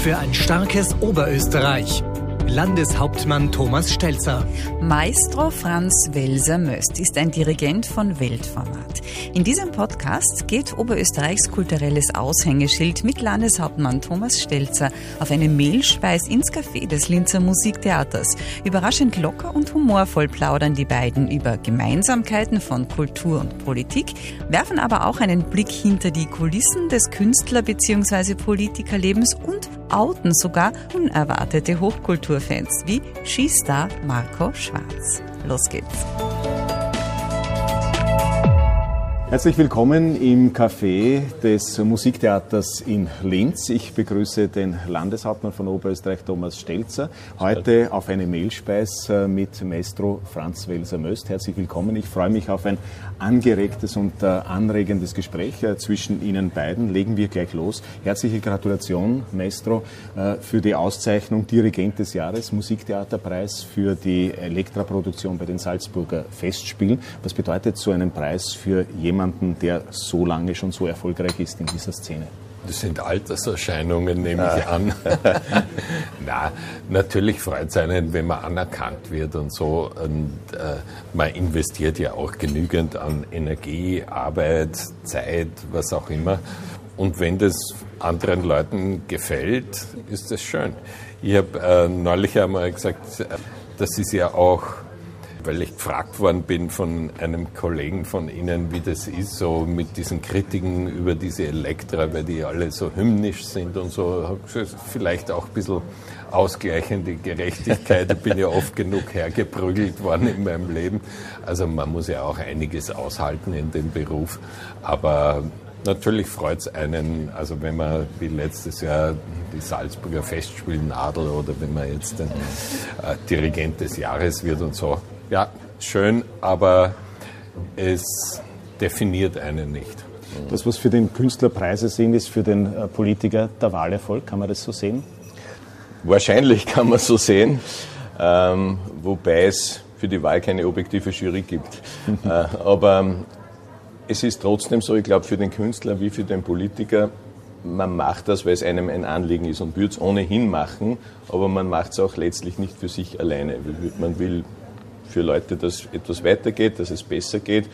für ein starkes Oberösterreich. Landeshauptmann Thomas Stelzer. Maestro Franz Welser-Möst ist ein Dirigent von Weltformat. In diesem Podcast geht Oberösterreichs kulturelles Aushängeschild mit Landeshauptmann Thomas Stelzer auf eine Mehlspeis ins Café des Linzer Musiktheaters. Überraschend locker und humorvoll plaudern die beiden über Gemeinsamkeiten von Kultur und Politik, werfen aber auch einen Blick hinter die Kulissen des Künstler- bzw. Politikerlebens und outen sogar unerwartete Hochkulturfans wie Skistar Marco Schwarz. Los geht's! Herzlich willkommen im Café des Musiktheaters in Linz. Ich begrüße den Landeshauptmann von Oberösterreich, Thomas Stelzer, heute auf eine Mehlspeis äh, mit Maestro Franz Welser-Möst. Herzlich willkommen. Ich freue mich auf ein angeregtes und äh, anregendes Gespräch äh, zwischen Ihnen beiden. Legen wir gleich los. Herzliche Gratulation, Maestro, für die Auszeichnung Dirigent des Jahres, Musiktheaterpreis für die Elektraproduktion bei den Salzburger Festspielen. Was bedeutet so einen Preis für jemanden, jemanden, der so lange schon so erfolgreich ist in dieser Szene? Das sind Alterserscheinungen, nehme ich an. Na, natürlich freut es einen, wenn man anerkannt wird und so. Und äh, man investiert ja auch genügend an Energie, Arbeit, Zeit, was auch immer. Und wenn das anderen Leuten gefällt, ist das schön. Ich habe äh, neulich einmal gesagt, äh, das ist ja auch weil ich gefragt worden bin von einem Kollegen von Ihnen, wie das ist, so mit diesen Kritiken über diese Elektra, weil die alle so hymnisch sind und so, vielleicht auch ein bisschen ausgleichende Gerechtigkeit. Ich bin ja oft genug hergeprügelt worden in meinem Leben. Also man muss ja auch einiges aushalten in dem Beruf. Aber Natürlich freut es einen, also wenn man wie letztes Jahr die Salzburger Festspielnadel oder wenn man jetzt ein äh, Dirigent des Jahres wird und so, ja, schön, aber es definiert einen nicht. Das, was für den Künstler Preise sind, ist für den äh, Politiker der Wahlerfolg. Kann man das so sehen? Wahrscheinlich kann man so sehen, ähm, wobei es für die Wahl keine objektive Jury gibt. äh, aber ähm, es ist trotzdem so, ich glaube, für den Künstler wie für den Politiker, man macht das, weil es einem ein Anliegen ist und würde es ohnehin machen, aber man macht es auch letztlich nicht für sich alleine. Man will für Leute, dass etwas weitergeht, dass es besser geht.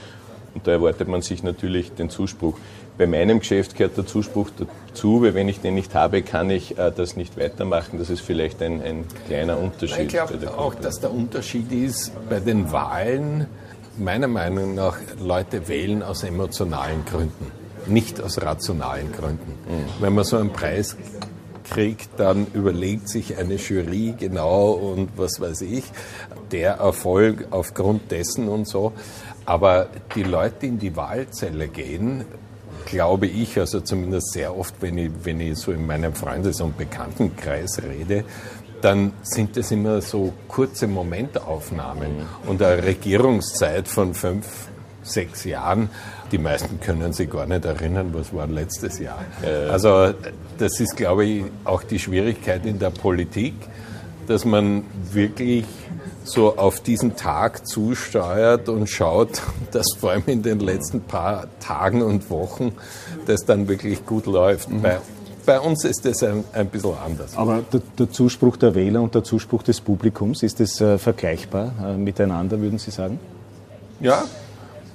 Und da erwartet man sich natürlich den Zuspruch. Bei meinem Geschäft gehört der Zuspruch dazu, weil wenn ich den nicht habe, kann ich äh, das nicht weitermachen. Das ist vielleicht ein, ein kleiner Unterschied. Ich glaube auch, dass der Unterschied ist bei den Wahlen, meiner Meinung nach, Leute wählen aus emotionalen Gründen, nicht aus rationalen Gründen. Mhm. Wenn man so einen Preis kriegt, dann überlegt sich eine Jury genau und was weiß ich, der Erfolg aufgrund dessen und so. Aber die Leute, die in die Wahlzelle gehen, glaube ich, also zumindest sehr oft, wenn ich, wenn ich so in meinem Freundes- und Bekanntenkreis rede, dann sind das immer so kurze Momentaufnahmen. Und eine Regierungszeit von fünf, sechs Jahren, die meisten können sich gar nicht erinnern, was war letztes Jahr. Also das ist, glaube ich, auch die Schwierigkeit in der Politik, dass man wirklich so auf diesen Tag zusteuert und schaut, dass vor allem in den letzten paar Tagen und Wochen das dann wirklich gut läuft. Mhm. Bei, bei, uns ist das ein, ein bisschen anders. Aber der, der, Zuspruch der Wähler und der Zuspruch des Publikums, ist das äh, vergleichbar äh, miteinander, würden Sie sagen? Ja,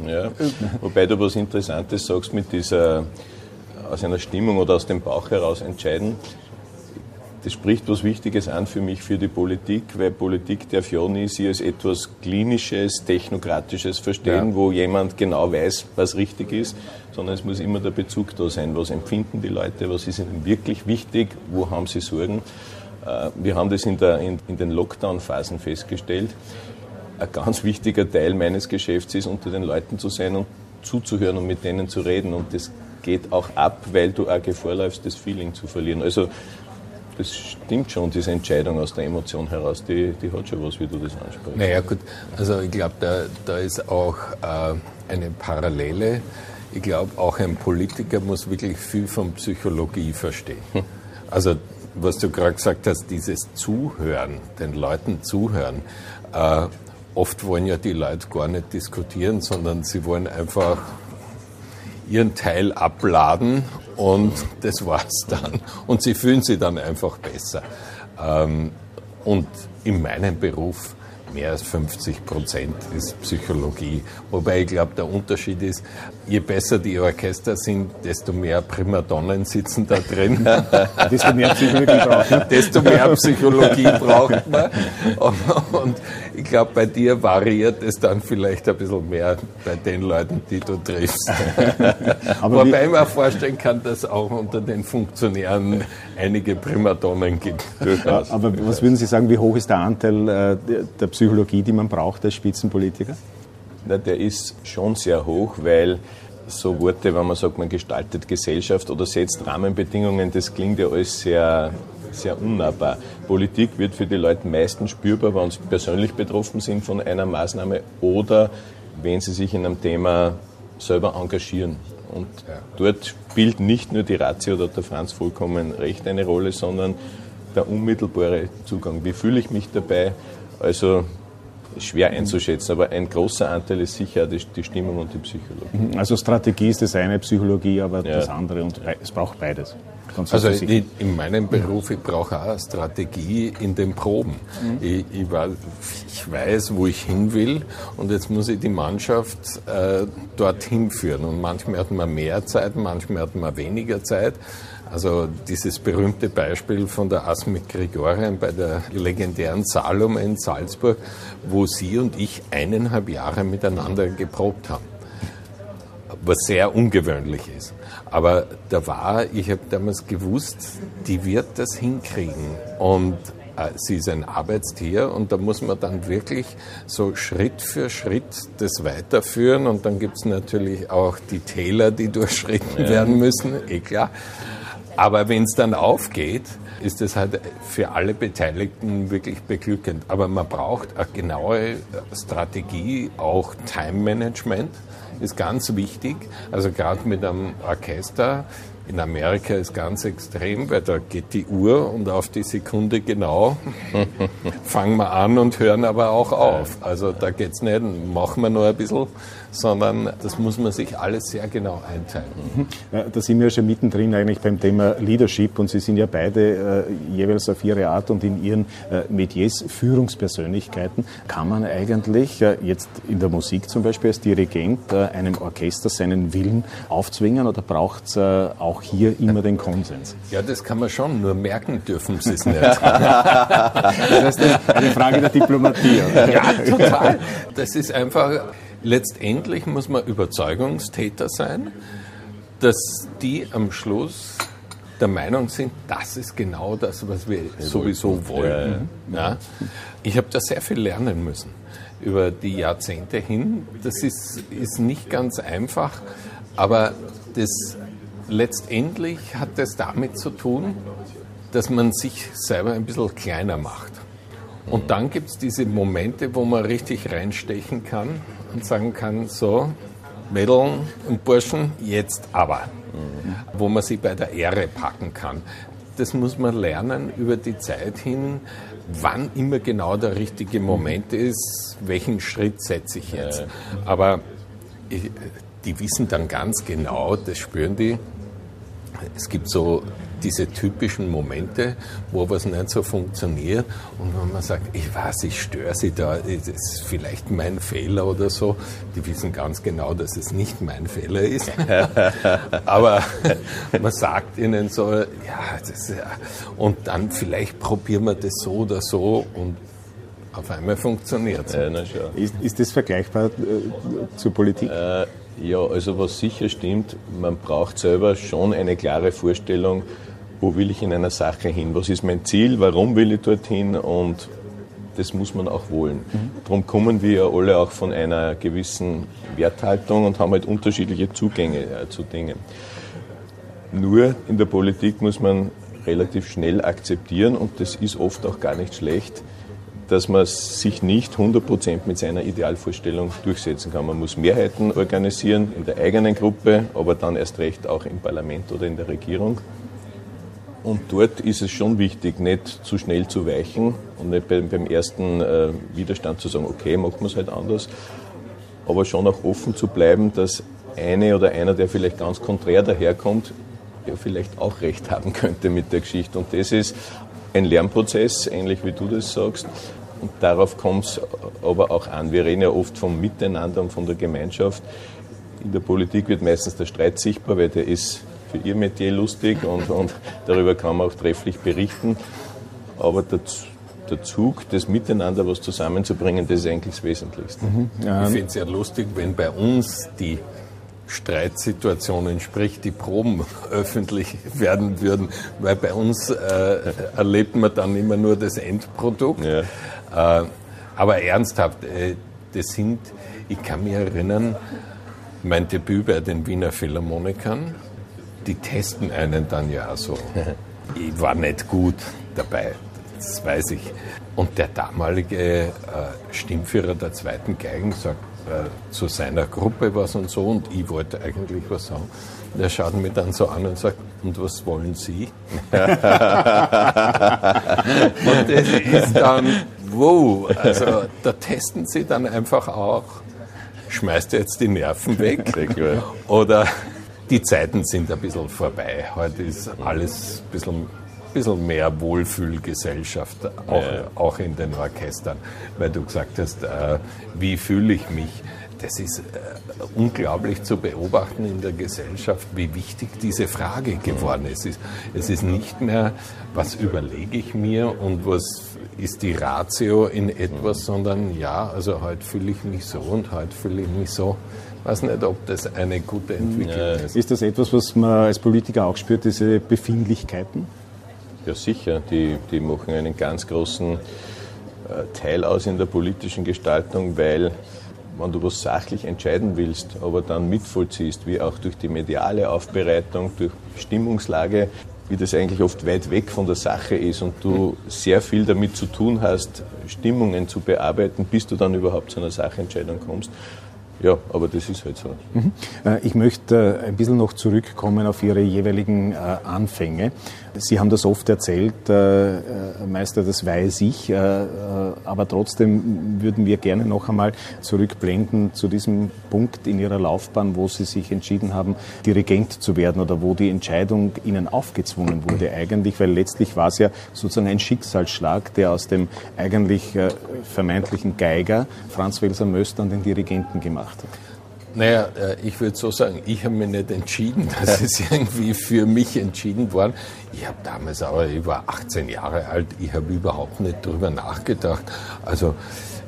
ja, wobei du was Interessantes sagst mit dieser aus einer Stimmung oder aus dem Bauch heraus entscheiden. Das spricht was Wichtiges an für mich, für die Politik, weil Politik darf ja nie sie als etwas Klinisches, Technokratisches verstehen, ja. wo jemand genau weiß, was richtig ist, sondern es muss immer der Bezug da sein. Was empfinden die Leute, was ist ihnen wirklich wichtig, wo haben sie Sorgen. Äh, wir haben das in, der, in, in den Lockdown-Phasen festgestellt ein ganz wichtiger Teil meines Geschäfts ist, unter den Leuten zu sein und zuzuhören und mit denen zu reden. Und das geht auch ab, weil du auch Gefahr läufst, das Feeling zu verlieren. Also das stimmt schon, diese Entscheidung aus der Emotion heraus, die, die hat schon was, wie du das ansprichst. Naja gut, also ich glaube, da, da ist auch äh, eine Parallele. Ich glaube, auch ein Politiker muss wirklich viel von Psychologie verstehen. Hm. Also was du gerade gesagt hast, dieses Zuhören, den Leuten zuhören. Äh, oft wollen ja die Leute gar nicht diskutieren, sondern sie wollen einfach ihren Teil abladen und das war's dann. Und sie fühlen sich dann einfach besser. Ähm, und in meinem Beruf mehr als 50 Prozent ist Psychologie. Wobei ich glaube, der Unterschied ist, je besser die Orchester sind, desto mehr Primadonnen sitzen da drin. desto mehr Psychologie braucht man. Desto mehr Psychologie braucht man. Und ich glaube, bei dir variiert es dann vielleicht ein bisschen mehr bei den Leuten, die du triffst. Aber Wobei ich mir vorstellen kann, dass auch unter den Funktionären einige Primadonnen gibt. Aber was würden Sie sagen, wie hoch ist der Anteil äh, der Psychologie, die man braucht als Spitzenpolitiker? Na, der ist schon sehr hoch, weil so Worte, wenn man sagt, man gestaltet Gesellschaft oder setzt Rahmenbedingungen, das klingt ja alles sehr, sehr unnahbar. Politik wird für die Leute meistens spürbar, wenn sie persönlich betroffen sind von einer Maßnahme oder wenn sie sich in einem Thema selber engagieren. Und dort spielt nicht nur die Ratio oder der Franz vollkommen recht eine Rolle, sondern der unmittelbare Zugang. Wie fühle ich mich dabei? Also schwer einzuschätzen, aber ein großer Anteil ist sicher die, die Stimmung und die Psychologie. Also Strategie ist das eine, Psychologie aber ja. das andere und es braucht beides. Also in, in meinem Beruf, ich brauche auch Strategie in den Proben. Mhm. Ich, ich, war, ich, weiß, wo ich hin will und jetzt muss ich die Mannschaft äh, dorthin führen. Und manchmal hat man mehr Zeit, manchmal hat man weniger Zeit. Also dieses berühmte Beispiel von der Asmik Grigorien bei der legendären Salome in Salzburg, wo sie und ich eineinhalb Jahre miteinander geprobt haben. Was sehr ungewöhnlich ist. Aber da war, ich habe damals gewusst, die wird das hinkriegen. Und äh, sie ist ein Arbeitstier und da muss man dann wirklich so Schritt für Schritt das weiterführen. Und dann gibt es natürlich auch die Täler, die durchschritten ja. werden müssen, eh klar. Aber wenn es dann aufgeht, ist es halt für alle Beteiligten wirklich beglückend. Aber man braucht eine genaue Strategie, auch Time Management ist ganz wichtig. Also gerade mit einem Orchester in Amerika ist ganz extrem, weil da geht die Uhr und auf die Sekunde genau fangen wir an und hören aber auch auf. Also da geht es nicht, machen wir nur ein bisschen, sondern das muss man sich alles sehr genau einteilen. Mhm. Da sind wir ja schon mittendrin eigentlich beim Thema Leadership und Sie sind ja beide äh, jeweils auf Ihre Art und in Ihren äh, Metiers Führungspersönlichkeiten. Kann man eigentlich äh, jetzt in der Musik zum Beispiel als Dirigent äh, einem Orchester seinen Willen aufzwingen oder braucht es äh, auch hier immer den Konsens? Ja, das kann man schon, nur merken dürfen Sie es nicht. das heißt, eine Frage der Diplomatie. Ja, total. Das ist einfach letztendlich muss man Überzeugungstäter sein, dass die am Schluss der Meinung sind, das ist genau das, was wir sowieso wollen. Ja. Ich habe da sehr viel lernen müssen über die Jahrzehnte hin. Das ist, ist nicht ganz einfach, aber das letztendlich hat das damit zu tun, dass man sich selber ein bisschen kleiner macht. Und dann gibt es diese Momente, wo man richtig reinstechen kann und sagen kann, so, Mädeln und Burschen, jetzt aber. Mhm. Wo man sie bei der Ehre packen kann. Das muss man lernen über die Zeit hin, wann immer genau der richtige Moment ist, welchen Schritt setze ich jetzt. Aber die wissen dann ganz genau, das spüren die. Es gibt so diese typischen Momente, wo was nicht so funktioniert und wenn man sagt, ich weiß, ich störe sie da, das ist vielleicht mein Fehler oder so, die wissen ganz genau, dass es nicht mein Fehler ist. Aber man sagt ihnen so, ja, das, und dann vielleicht probieren wir das so oder so und auf einmal funktioniert es. Ja, ist, ist das vergleichbar äh, zur Politik? Äh, ja, also was sicher stimmt, man braucht selber schon eine klare Vorstellung, wo will ich in einer Sache hin, was ist mein Ziel, warum will ich dorthin und das muss man auch wollen. Mhm. Darum kommen wir ja alle auch von einer gewissen Werthaltung und haben halt unterschiedliche Zugänge äh, zu Dingen. Nur in der Politik muss man relativ schnell akzeptieren und das ist oft auch gar nicht schlecht, dass man sich nicht 100% mit seiner Idealvorstellung durchsetzen kann. Man muss Mehrheiten organisieren in der eigenen Gruppe, aber dann erst recht auch im Parlament oder in der Regierung. Und dort ist es schon wichtig, nicht zu schnell zu weichen und nicht beim, beim ersten äh, Widerstand zu sagen, okay, machen wir es halt anders, aber schon auch offen zu bleiben, dass eine oder einer, der vielleicht ganz konträr daherkommt, ja vielleicht auch recht haben könnte mit der Geschichte. Und das ist ein Lernprozess, ähnlich wie du das sagst. Und darauf kommt es aber auch an. Wir reden ja oft vom Miteinander und von der Gemeinschaft. In der Politik wird meistens der Streit sichtbar, weil der ist für ihr Metier lustig und, und darüber kann man auch trefflich berichten. Aber der, der Zug, das Miteinander was zusammenzubringen, das ist eigentlich das Wesentlichste. Mhm. Ja. Ich finde es ja lustig, wenn bei uns die Streitsituationen, sprich die Proben öffentlich werden würden, weil bei uns äh, erlebt man dann immer nur das Endprodukt. Ja. Äh, aber ernsthaft, äh, das sind, ich kann mich erinnern, mein Debüt bei den Wiener Philharmonikern, die testen einen dann ja so. Ich war nicht gut dabei, das weiß ich. Und der damalige äh, Stimmführer der zweiten Geigen sagt äh, zu seiner Gruppe was und so und ich wollte eigentlich was sagen. Der schaut mich dann so an und sagt, und was wollen Sie? und das ist dann, wow, also da testen Sie dann einfach auch, schmeißt jetzt die Nerven weg oder die Zeiten sind ein bisschen vorbei. Heute ist alles ein bisschen bisschen mehr Wohlfühlgesellschaft, auch, ja. auch in den Orchestern, weil du gesagt hast, äh, wie fühle ich mich? Das ist äh, unglaublich zu beobachten in der Gesellschaft, wie wichtig diese Frage geworden ist. Es ist nicht mehr, was überlege ich mir und was ist die Ratio in etwas, sondern ja, also heute fühle ich mich so und heute fühle ich mich so. Ich weiß nicht, ob das eine gute Entwicklung ja. ist. Ist das etwas, was man als Politiker auch spürt, diese Befindlichkeiten? Ja, sicher. Die, die machen einen ganz großen äh, Teil aus in der politischen Gestaltung, weil wenn du was sachlich entscheiden willst, aber dann mitvollziehst, wie auch durch die mediale Aufbereitung, durch Stimmungslage, wie das eigentlich oft weit weg von der Sache ist und du sehr viel damit zu tun hast, Stimmungen zu bearbeiten, bis du dann überhaupt zu einer Sachentscheidung kommst. Ja, aber das ist halt so. Mhm. Äh, ich möchte äh, ein bisschen noch zurückkommen auf Ihre jeweiligen Anfänge. Sie haben das oft erzählt, äh, äh, Meister, das weiß ich, äh, äh, aber trotzdem würden wir gerne noch einmal zurückblenden zu diesem Punkt in Ihrer Laufbahn, wo Sie sich entschieden haben, Dirigent zu werden oder wo die Entscheidung Ihnen aufgezwungen wurde eigentlich, weil letztlich war es ja sozusagen ein Schicksalsschlag, der aus dem eigentlich äh, vermeintlichen Geiger Franz Welser Möster an den Dirigenten gemacht hat. Naja, äh, ich würde so sagen, ich habe mich nicht entschieden. Das ist irgendwie für mich entschieden worden. Ich habe damals aber, ich war 18 Jahre alt, ich habe überhaupt nicht darüber nachgedacht. Also,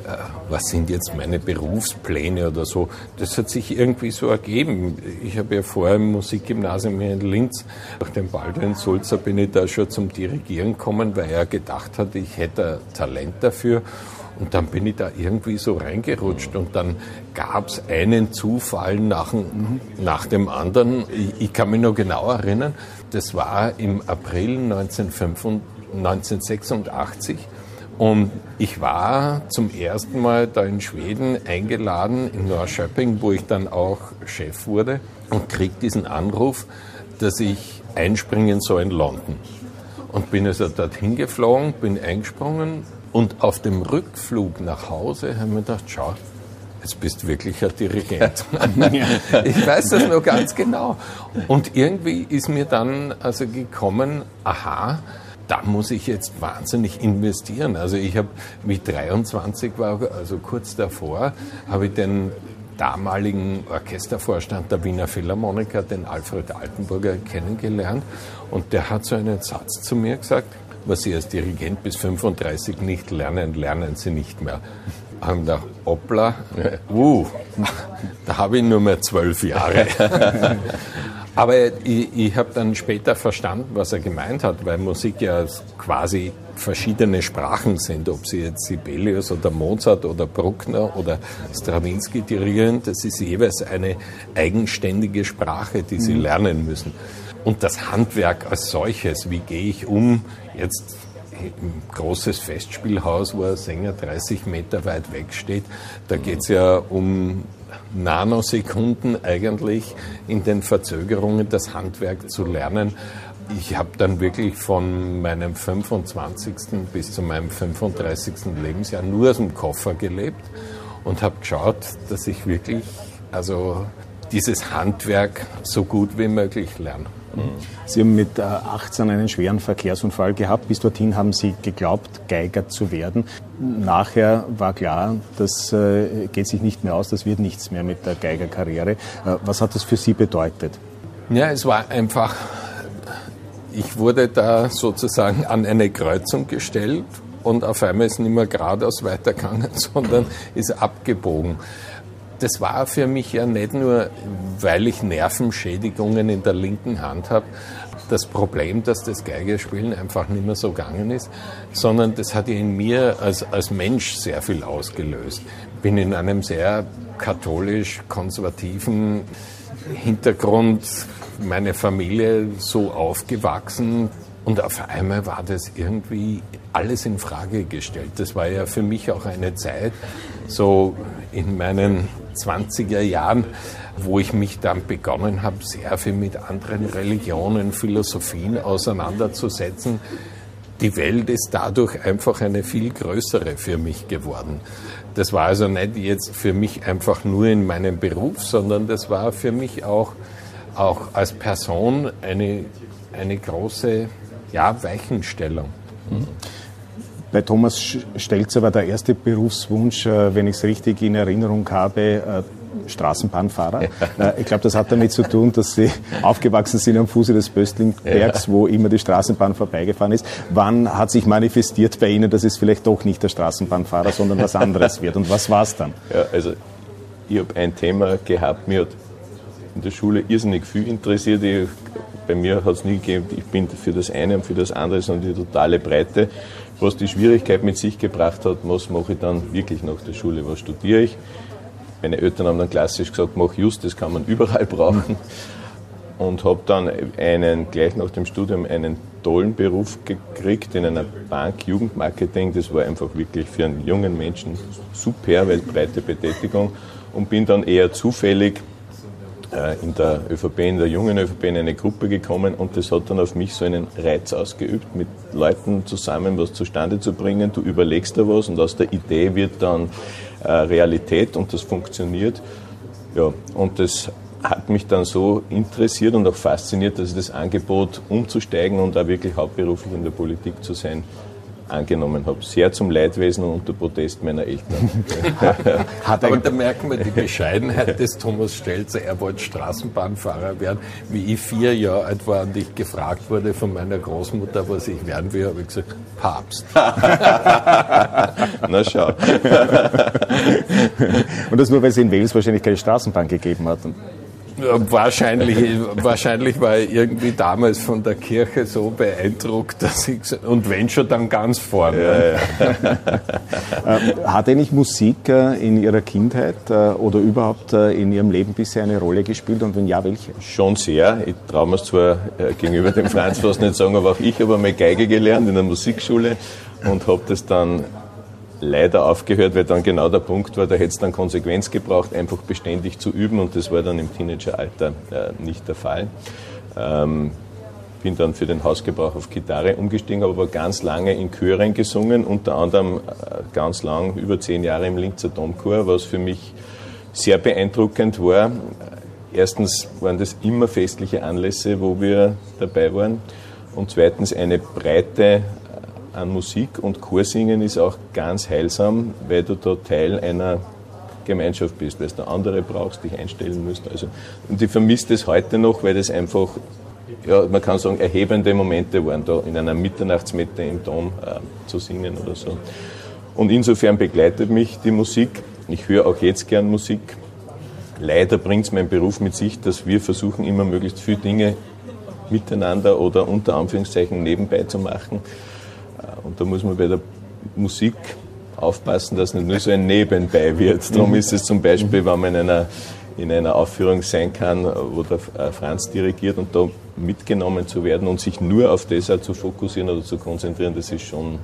äh, was sind jetzt meine Berufspläne oder so? Das hat sich irgendwie so ergeben. Ich habe ja vorher im Musikgymnasium hier in Linz, durch den Baldwin Sulzer bin ich da schon zum Dirigieren gekommen, weil er gedacht hat, ich hätte Talent dafür. Und dann bin ich da irgendwie so reingerutscht und dann gab es einen Zufall nach, nach dem anderen. Ich, ich, kann mich noch genau erinnern, das war im April 1986 und ich war zum ersten Mal da in Schweden eingeladen in Norrköping, wo ich dann auch Chef wurde und krieg diesen Anruf, dass ich einspringen soll in London. Und bin also dorthin geflogen, bin eingesprungen und auf dem Rückflug nach Hause haben wir gedacht, schau, jetzt bist du wirklich ein Dirigent. ich weiß das noch ganz genau. Und irgendwie ist mir dann also gekommen, aha, da muss ich jetzt wahnsinnig investieren. Also ich habe, wie 23 war, also kurz davor, habe ich den damaligen Orchestervorstand der Wiener Philharmoniker, den Alfred Altenburger, kennengelernt. Und der hat so einen Satz zu mir gesagt, was Sie als Dirigent bis 35 nicht lernen, lernen Sie nicht mehr. Haben gedacht, hoppla, uh, da habe ich nur mehr zwölf Jahre. Aber ich, ich habe dann später verstanden, was er gemeint hat, weil Musik ja quasi verschiedene Sprachen sind, ob sie jetzt Sibelius oder Mozart oder Bruckner oder Stravinsky dirigieren, das ist jeweils eine eigenständige Sprache, die sie mhm. lernen müssen. Und das Handwerk als solches, wie gehe ich um jetzt im großes Festspielhaus, wo ein Sänger 30 Meter weit weg steht, da geht es ja um Nanosekunden eigentlich in den Verzögerungen das Handwerk zu lernen. Ich habe dann wirklich von meinem 25. bis zu meinem 35. Lebensjahr nur aus dem Koffer gelebt und habe geschaut, dass ich wirklich also dieses Handwerk so gut wie möglich lerne. Sie haben mit 18 einen schweren Verkehrsunfall gehabt. Bis dorthin haben Sie geglaubt, Geiger zu werden. Nachher war klar, das geht sich nicht mehr aus, das wird nichts mehr mit der Geigerkarriere. Was hat das für Sie bedeutet? Ja, es war einfach, ich wurde da sozusagen an eine Kreuzung gestellt und auf einmal ist nicht mehr geradeaus weitergegangen, sondern ist abgebogen. Das war für mich ja nicht nur, weil ich Nervenschädigungen in der linken Hand habe, das Problem, dass das Geigerspielen einfach nicht mehr so gegangen ist, sondern das hat in mir als, als Mensch sehr viel ausgelöst. Bin in einem sehr katholisch-konservativen Hintergrund, meine Familie so aufgewachsen, und auf einmal war das irgendwie alles in Frage gestellt. Das war ja für mich auch eine Zeit, so in meinen 20er Jahren, wo ich mich dann begonnen habe, sehr viel mit anderen Religionen, Philosophien auseinanderzusetzen. Die Welt ist dadurch einfach eine viel größere für mich geworden. Das war also nicht jetzt für mich einfach nur in meinem Beruf, sondern das war für mich auch, auch als Person eine, eine große ja, Weichenstellung. Bei Thomas Stelzer war der erste Berufswunsch, äh, wenn ich es richtig in Erinnerung habe, äh, Straßenbahnfahrer. Ja. Äh, ich glaube, das hat damit zu tun, dass Sie aufgewachsen sind am Fuße des Böstlingbergs, ja. wo immer die Straßenbahn vorbeigefahren ist. Wann hat sich manifestiert bei Ihnen, dass es vielleicht doch nicht der Straßenbahnfahrer, sondern was anderes wird? Und was war es dann? Ja, also ich habe ein Thema gehabt, mir hat in der Schule irrsinnig viel interessiert. Ich bei mir hat es nie gegeben, ich bin für das eine und für das andere, sondern die totale Breite. Was die Schwierigkeit mit sich gebracht hat, was mache ich dann wirklich nach der Schule, was studiere ich. Meine Eltern haben dann klassisch gesagt, mach just, das kann man überall brauchen. Und habe dann einen, gleich nach dem Studium einen tollen Beruf gekriegt in einer Bank, Jugendmarketing. Das war einfach wirklich für einen jungen Menschen super, weil Betätigung. Und bin dann eher zufällig in der ÖVP, in der jungen ÖVP in eine Gruppe gekommen und das hat dann auf mich so einen Reiz ausgeübt, mit Leuten zusammen was zustande zu bringen. Du überlegst da was und aus der Idee wird dann äh, Realität und das funktioniert. Ja, und das hat mich dann so interessiert und auch fasziniert, dass ich das Angebot umzusteigen und da wirklich hauptberuflich in der Politik zu sein, angenommen habe. Sehr zum Leidwesen und unter Protest meiner Eltern. Aber da merken wir die Bescheidenheit des Thomas Stelzer. Er wollte Straßenbahnfahrer werden. Wie ich vier Jahre alt war und ich gefragt wurde von meiner Großmutter, was ich werden will, habe ich gesagt, Papst. Na schau. und das nur, weil es in Wales wahrscheinlich keine Straßenbahn gegeben hat. Wahrscheinlich, wahrscheinlich war ich irgendwie damals von der Kirche so beeindruckt, dass ich, und wenn schon, dann ganz vorne. Ja, ja. Äh, hat eigentlich Musik äh, in Ihrer Kindheit äh, oder überhaupt in Ihrem Leben bisher eine Rolle gespielt und wenn ja, welche? Schon sehr. Ich traue mir zwar gegenüber dem Franz fast nicht sagen, aber auch ich habe einmal Geige gelernt in der Musikschule und habe das dann leider aufgehört, weil dann genau der Punkt war, da hätte es dann Konsequenz gebraucht, einfach beständig zu üben und das war dann im Teenageralter äh, nicht der Fall. Ähm, bin dann für den Hausgebrauch auf Gitarre umgestiegen, habe aber ganz lange in Chören gesungen, unter anderem äh, ganz lang, über zehn Jahre im Linzer Domchor, was für mich sehr beeindruckend war. Erstens waren das immer festliche Anlässe, wo wir dabei waren und zweitens eine breite an Musik und Chorsingen ist auch ganz heilsam, weil du da Teil einer Gemeinschaft bist, weil du andere brauchst, dich einstellen musst. Also, und ich vermisse das heute noch, weil das einfach, ja, man kann sagen, erhebende Momente waren, da in einer Mitternachtsmette im Dom äh, zu singen oder so. Und insofern begleitet mich die Musik. Ich höre auch jetzt gern Musik. Leider bringt es mein Beruf mit sich, dass wir versuchen, immer möglichst viele Dinge miteinander oder unter Anführungszeichen nebenbei zu machen. Und da muss man bei der Musik aufpassen, dass nicht nur so ein Nebenbei wird. Darum mhm. ist es zum Beispiel, wenn man in einer, in einer Aufführung sein kann, wo der äh, Franz dirigiert und da mitgenommen zu werden und sich nur auf das zu fokussieren oder zu konzentrieren, das ist schon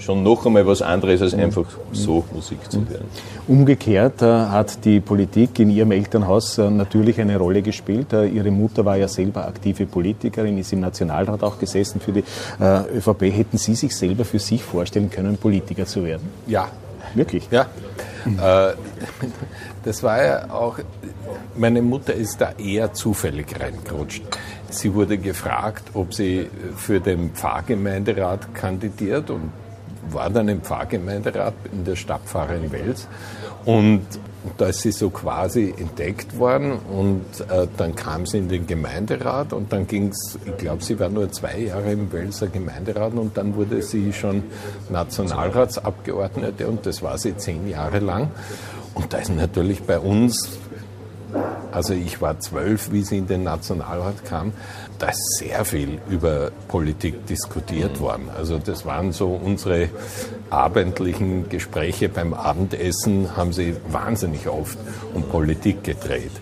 schon noch einmal was anderes, als einfach so Musik zu hören. Umgekehrt äh, hat die Politik in Ihrem Elternhaus äh, natürlich eine Rolle gespielt. Äh, Ihre Mutter war ja selber aktive Politikerin, ist im Nationalrat auch gesessen für die äh, ÖVP. Hätten Sie sich selber für sich vorstellen können, Politiker zu werden? Ja. Wirklich? Ja. Äh, das war ja auch, meine Mutter ist da eher zufällig reingerutscht. sie wurde gefragt, ob sie für den Pfarrgemeinderat kandidiert und war dann im Pfarrgemeinderat in der in Wels. Und da ist sie so quasi entdeckt worden und äh, dann kam sie in den Gemeinderat und dann ging es, ich glaube, sie war nur zwei Jahre im Welser Gemeinderat und dann wurde sie schon Nationalratsabgeordnete und das war sie zehn Jahre lang. Und da ist natürlich bei uns also ich war zwölf, wie sie in den Nationalrat kam. Da ist sehr viel über Politik diskutiert mhm. worden. Also das waren so unsere abendlichen Gespräche beim Abendessen, haben sie wahnsinnig oft um Politik gedreht.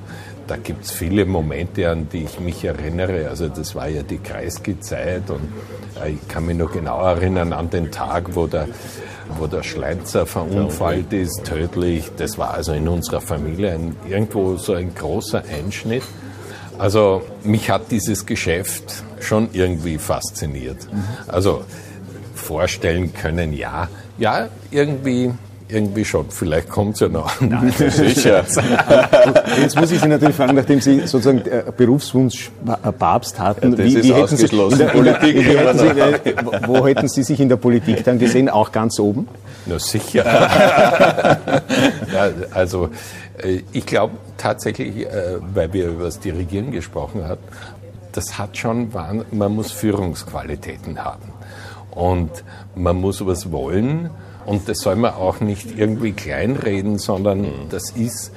Da gibt es viele Momente, an die ich mich erinnere. Also das war ja die Kreisky-Zeit und äh, ich kann mich noch genau erinnern an den Tag, wo der wo der Schleitzer verunfallt ist, tödlich. Das war also in unserer Familie ein, irgendwo so ein großer Einschnitt. Also mich hat dieses Geschäft schon irgendwie fasziniert. Also vorstellen können, ja, ja, irgendwie irgendwie schon. Vielleicht kommt es ja noch. Nein, sicher. Jetzt muss ich Sie natürlich fragen, nachdem Sie sozusagen äh, Berufswunsch Papst hatten, ja, wie, wie hätten Sie in der Politik, wie hätten Sie, äh, wo hätten Sie sich in der Politik dann gesehen? Auch ganz oben? Na sicher. ja, also äh, ich glaube tatsächlich, weil wir über das Dirigieren gesprochen haben, das hat schon, man muss Führungsqualitäten haben. Und man muss was wollen und das soll man auch nicht irgendwie kleinreden, sondern das ist,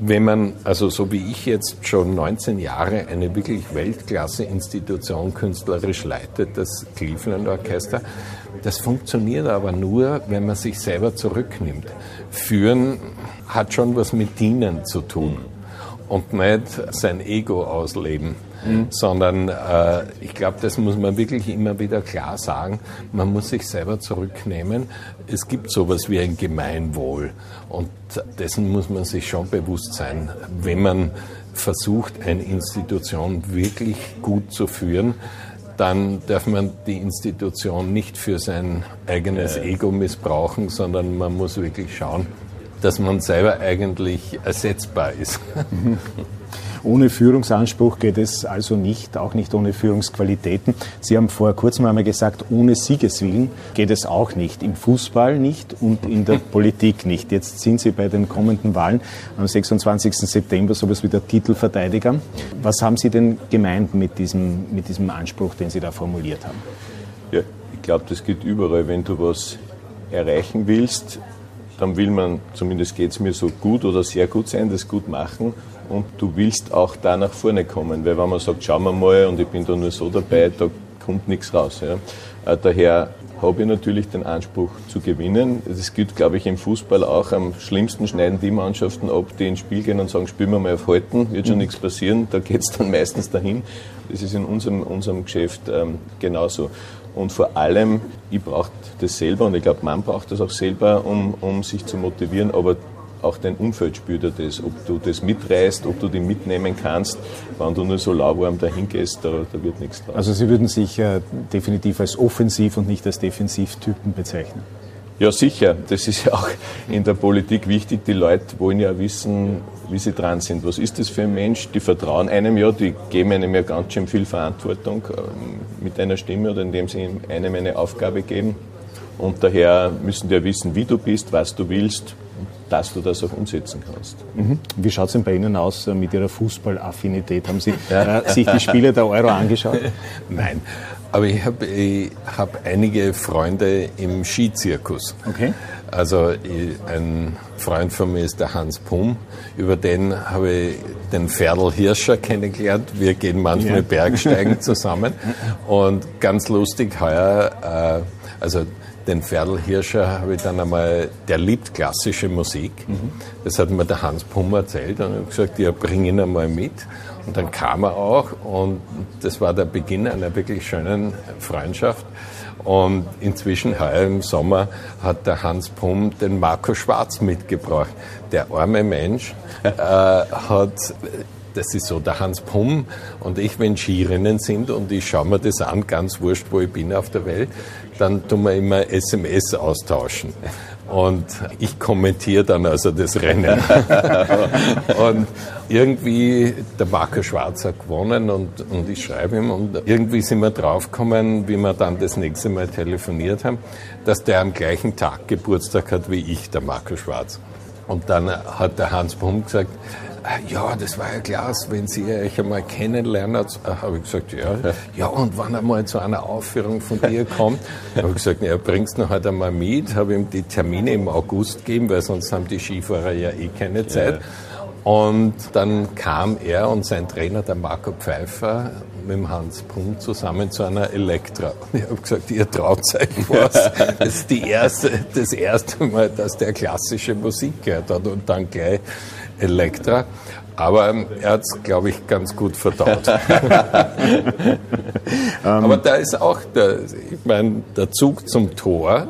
wenn man, also so wie ich jetzt schon 19 Jahre eine wirklich Weltklasse-Institution künstlerisch leitet, das Cleveland Orchester, das funktioniert aber nur, wenn man sich selber zurücknimmt. Führen hat schon was mit Dienen zu tun und nicht sein Ego ausleben mhm. sondern äh, ich glaube, das muss man wirklich immer wieder klar sagen. Man muss sich selber zurücknehmen. Es gibt sowas wie ein Gemeinwohl und dessen muss man sich schon bewusst sein, wenn man versucht, eine Institution wirklich gut zu führen dann darf man die Institution nicht für sein eigenes Ego missbrauchen, sondern man muss wirklich schauen, dass man selber eigentlich ersetzbar ist. Ohne Führungsanspruch geht es also nicht, auch nicht ohne Führungsqualitäten. Sie haben vor kurzem einmal gesagt, ohne Siegeswillen geht es auch nicht. Im Fußball nicht und in der Politik nicht. Jetzt sind Sie bei den kommenden Wahlen am 26. September sowas wie der Titelverteidiger. Was haben Sie denn gemeint mit diesem, mit diesem Anspruch, den Sie da formuliert haben? Ja, ich glaube, das geht überall. Wenn du was erreichen willst, dann will man, zumindest geht es mir so gut oder sehr gut sein, das gut machen und du willst auch da nach vorne kommen, weil wenn man sagt, schauen wir mal und ich bin da nur so dabei, da kommt nichts raus. Ja. Äh, daher habe ich natürlich den Anspruch zu gewinnen. Das gilt, glaube ich, im Fußball auch. Am schlimmsten schneiden die Mannschaften ab, die ins Spiel gehen und sagen, spielen wir mal auf Halten, wird schon mhm. nichts passieren. Da geht es dann meistens dahin. Das ist in unserem, unserem Geschäft ähm, genauso. Und vor allem, ich brauche das selber und ich glaube, man braucht das auch selber, um, um sich zu motivieren. Aber auch dein Umfeld spürt das, ob du das mitreißt, ob du die mitnehmen kannst. Wenn du nur so lauwarm dahin gehst, da, da wird nichts draus. Also Sie würden sich äh, definitiv als Offensiv- und nicht als Defensivtypen bezeichnen? Ja, sicher. Das ist ja auch in der Politik wichtig. Die Leute wollen ja wissen, wie sie dran sind. Was ist das für ein Mensch? Die vertrauen einem ja, die geben einem ja ganz schön viel Verantwortung ähm, mit einer Stimme oder indem sie einem eine Aufgabe geben. Und daher müssen die ja wissen, wie du bist, was du willst dass du das auch umsetzen kannst. Mhm. Wie schaut es denn bei Ihnen aus äh, mit Ihrer Fußballaffinität? Haben Sie äh, sich die Spiele der Euro angeschaut? Nein, aber ich habe hab einige Freunde im Skizirkus. Okay. Also ein Freund von mir ist der Hans Pum, über den habe ich den Ferdl Hirscher kennengelernt. Wir gehen manchmal ja. Bergsteigen zusammen. Und ganz lustig heuer, äh, also den Ferdl Hirscher habe ich dann einmal, der liebt klassische Musik. Mhm. Das hat mir der Hans Pummer erzählt und ich gesagt, ja, bring ihn einmal mit. Und dann kam er auch und das war der Beginn einer wirklich schönen Freundschaft. Und inzwischen heuer im Sommer hat der Hans Pum den Marco Schwarz mitgebracht. Der arme Mensch äh, hat das ist so der Hans Pum und ich, wenn Skirennen sind und ich schaue mir das an, ganz wurscht, wo ich bin auf der Welt, dann tun wir immer SMS austauschen. Und ich kommentiere dann also das Rennen. und irgendwie, der Marco Schwarz hat gewonnen und, und ich schreibe ihm und irgendwie sind wir draufgekommen, wie wir dann das nächste Mal telefoniert haben, dass der am gleichen Tag Geburtstag hat wie ich, der Marco Schwarz. Und dann hat der Hans Bum gesagt, ja, das war ja klar, wenn Sie euch einmal kennenlernen, habe ich gesagt, ja, ja, und wann einmal zu einer Aufführung von dir kommt, habe ich gesagt, ja, bringst du noch halt einmal mit, habe ihm die Termine im August gegeben, weil sonst haben die Skifahrer ja eh keine Zeit. Und dann kam er und sein Trainer, der Marco Pfeiffer, mit dem Hans Brunn zusammen zu einer Elektra. Und ich habe gesagt, ihr traut euch was. Das ist die erste, das erste Mal, dass der klassische Musik gehört hat und dann gleich Elektra. Aber ähm, er hat es, glaube ich, ganz gut verdaut. Aber da ist auch der, ich meine, der Zug zum Tor,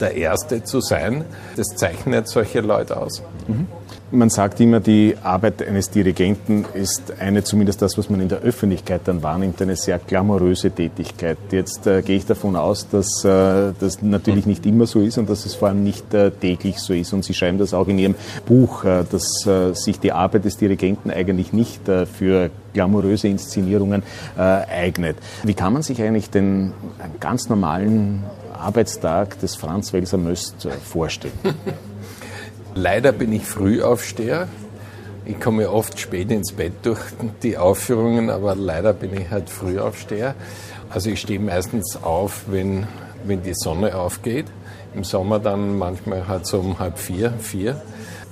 der Erste zu sein, das zeichnet solche Leute aus. Mhm. Man sagt immer, die Arbeit eines Dirigenten ist eine, zumindest das, was man in der Öffentlichkeit dann wahrnimmt, eine sehr glamouröse Tätigkeit. Jetzt äh, gehe ich davon aus, dass äh, das natürlich nicht immer so ist und dass es vor allem nicht äh, täglich so ist. Und Sie schreiben das auch in Ihrem Buch, äh, dass äh, sich die Arbeit des Dirigenten eigentlich nicht äh, für glamouröse Inszenierungen eignet. Wie kann man sich eigentlich den ganz normalen Arbeitstag des Franz Welser Möst vorstellen? Leider bin ich Frühaufsteher. Ich komme ja oft spät ins Bett durch die Aufführungen, aber leider bin ich halt Frühaufsteher. Also ich stehe meistens auf, wenn, wenn die Sonne aufgeht. Im Sommer dann manchmal halt so um halb vier, vier.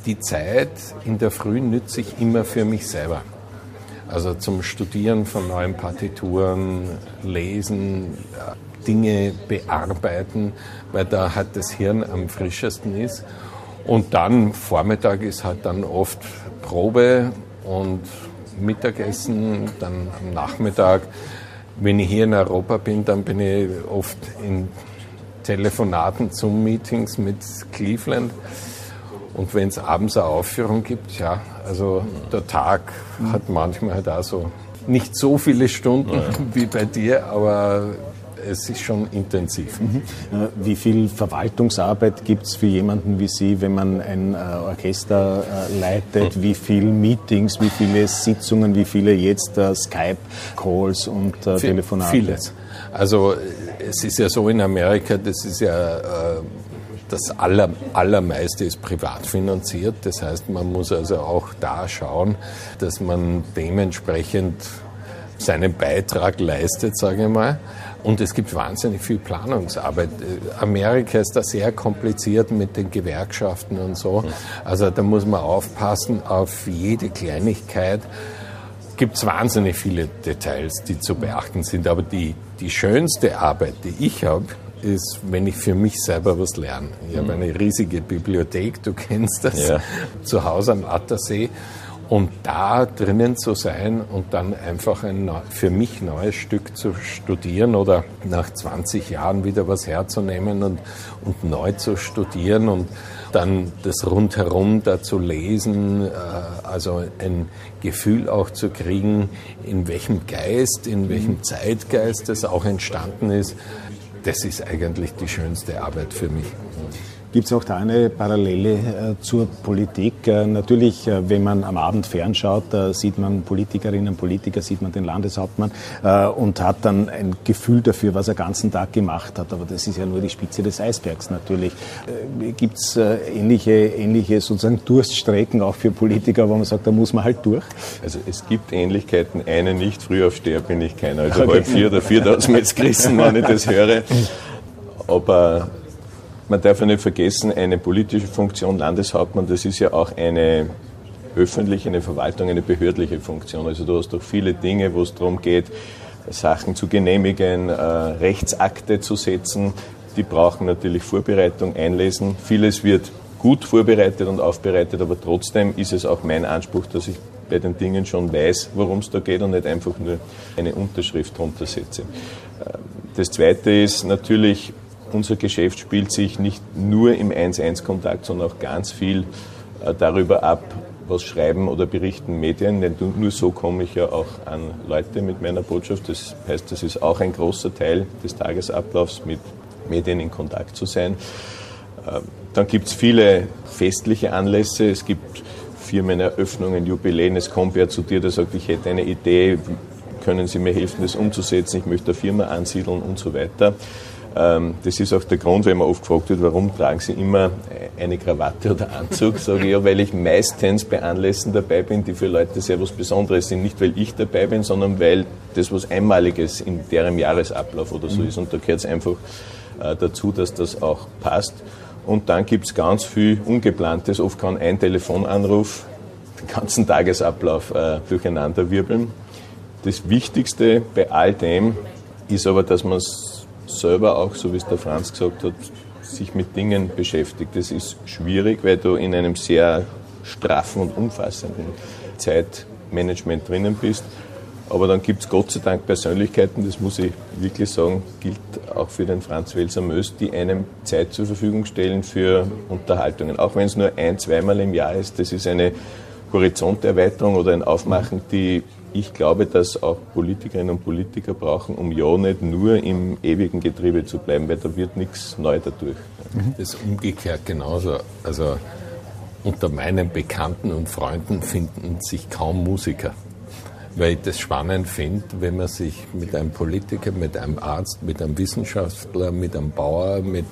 Die Zeit in der Früh nütze ich immer für mich selber. Also zum Studieren von neuen Partituren, Lesen, Dinge bearbeiten, weil da halt das Hirn am frischesten ist. Und dann Vormittag ist halt dann oft Probe und Mittagessen, dann am Nachmittag. Wenn ich hier in Europa bin, dann bin ich oft in Telefonaten zum Meetings mit Cleveland. Und wenn es abends eine Aufführung gibt, ja, also der Tag hat manchmal halt auch so nicht so viele Stunden wie bei dir, aber es ist schon intensiv. Mhm. Äh, wie viel Verwaltungsarbeit gibt es für jemanden wie Sie, wenn man ein äh, Orchester äh, leitet? Mhm. Wie viele Meetings, wie viele Sitzungen, wie viele jetzt Skype-Calls und Telefonate? Vieles. Also es ist ja so in Amerika, das ist ja das aller, allermeiste ist privat finanziert. Das heißt, man muss also auch da schauen, dass man dementsprechend seinen Beitrag leistet, sage ich mal. Und es gibt wahnsinnig viel Planungsarbeit. Amerika ist da sehr kompliziert mit den Gewerkschaften und so. Also da muss man aufpassen auf jede Kleinigkeit. Gibt es wahnsinnig viele Details, die zu beachten sind. Aber die, die schönste Arbeit, die ich habe, ist, wenn ich für mich selber was lerne. Ich habe eine riesige Bibliothek, du kennst das, ja. zu Hause am Attersee. Und da drinnen zu sein und dann einfach ein für mich neues Stück zu studieren oder nach 20 Jahren wieder was herzunehmen und, und neu zu studieren und dann das rundherum da zu lesen, äh, also ein Gefühl auch zu kriegen, in welchem Geist, in welchem Zeitgeist das auch entstanden ist, das ist eigentlich die schönste Arbeit für mich. Gibt es auch da eine Parallele äh, zur Politik? Äh, natürlich, äh, wenn man am Abend fernschaut, sieht man Politikerinnen, Politiker, sieht man den Landeshauptmann und hat dann ein Gefühl dafür, was er den ganzen Tag gemacht hat. Aber das ist ja nur die Spitze des Eisbergs natürlich. Gibt es ähnliche, ähnliche sozusagen Durststrecken auch für Politiker, wo man sagt, da muss man halt durch? Also es gibt Ähnlichkeiten. Eine nicht, früh aufsteher bin ich keiner. Also okay. halb vier oder vier, da hat mir jetzt gerissen, wenn ich das höre. Aber man darf ja nicht vergessen, eine politische Funktion Landeshauptmann, das ist ja auch eine öffentliche, eine Verwaltung, eine behördliche Funktion. Also du hast doch viele Dinge, wo es darum geht, Sachen zu genehmigen, äh, Rechtsakte zu setzen. Die brauchen natürlich Vorbereitung, Einlesen. Vieles wird gut vorbereitet und aufbereitet, aber trotzdem ist es auch mein Anspruch, dass ich bei den Dingen schon weiß, worum es da geht und nicht einfach nur eine Unterschrift drunter setze. Äh, das Zweite ist natürlich unser Geschäft spielt sich nicht nur im 1-1-Kontakt, sondern auch ganz viel äh, darüber ab, was schreiben oder berichten Medien, denn nur so komme ich ja auch an Leute mit meiner Botschaft. Das heißt, das ist auch ein großer Teil des Tagesablaufs, mit Medien in Kontakt zu sein. Ähm, Dann gibt es viele festliche Anlässe. Es gibt Firmeneröffnungen, Jubiläen. Es kommt wer zu dir, der sagt, ich hätte eine Idee, können Sie mir helfen, das umzusetzen? Ich möchte eine Firma ansiedeln und so weiter. Ähm, das ist auch der Grund, wenn man oft gefragt wird, warum tragen Sie immer eine Krawatte oder Anzug? Sage ich ja, weil ich meistens bei Anlässen dabei bin, die für Leute sehr was Besonderes sind. Nicht, weil ich dabei bin, sondern weil das was Einmaliges in deren Jahresablauf oder so mhm. ist. Und da gehört es einfach äh, dazu, dass das auch passt. Und dann gibt es ganz viel Ungeplantes. Oft kann ein Telefonanruf den ganzen Tagesablauf äh, durcheinander wirbeln. Das Wichtigste bei all dem ist aber, dass man es selber auch, so wie es der Franz gesagt hat, sich mit Dingen beschäftigt. Das ist schwierig, weil du in einem sehr straffen und umfassenden Zeitmanagement drinnen bist. Aber dann gibt es Gott sei Dank Persönlichkeiten, das muss ich wirklich sagen, gilt auch für den Franz Welser Möst, die einem Zeit zur Verfügung stellen für Unterhaltungen. Auch wenn es nur ein, zweimal im Jahr ist, das ist eine Horizonterweiterung oder ein Aufmachen, die ich glaube, dass auch Politikerinnen und Politiker brauchen, um ja nicht nur im ewigen Getriebe zu bleiben, weil da wird nichts neu dadurch. Das ist umgekehrt genauso. Also unter meinen Bekannten und Freunden finden sich kaum Musiker. Weil ich das spannend finde, wenn man sich mit einem Politiker, mit einem Arzt, mit einem Wissenschaftler, mit einem Bauer, mit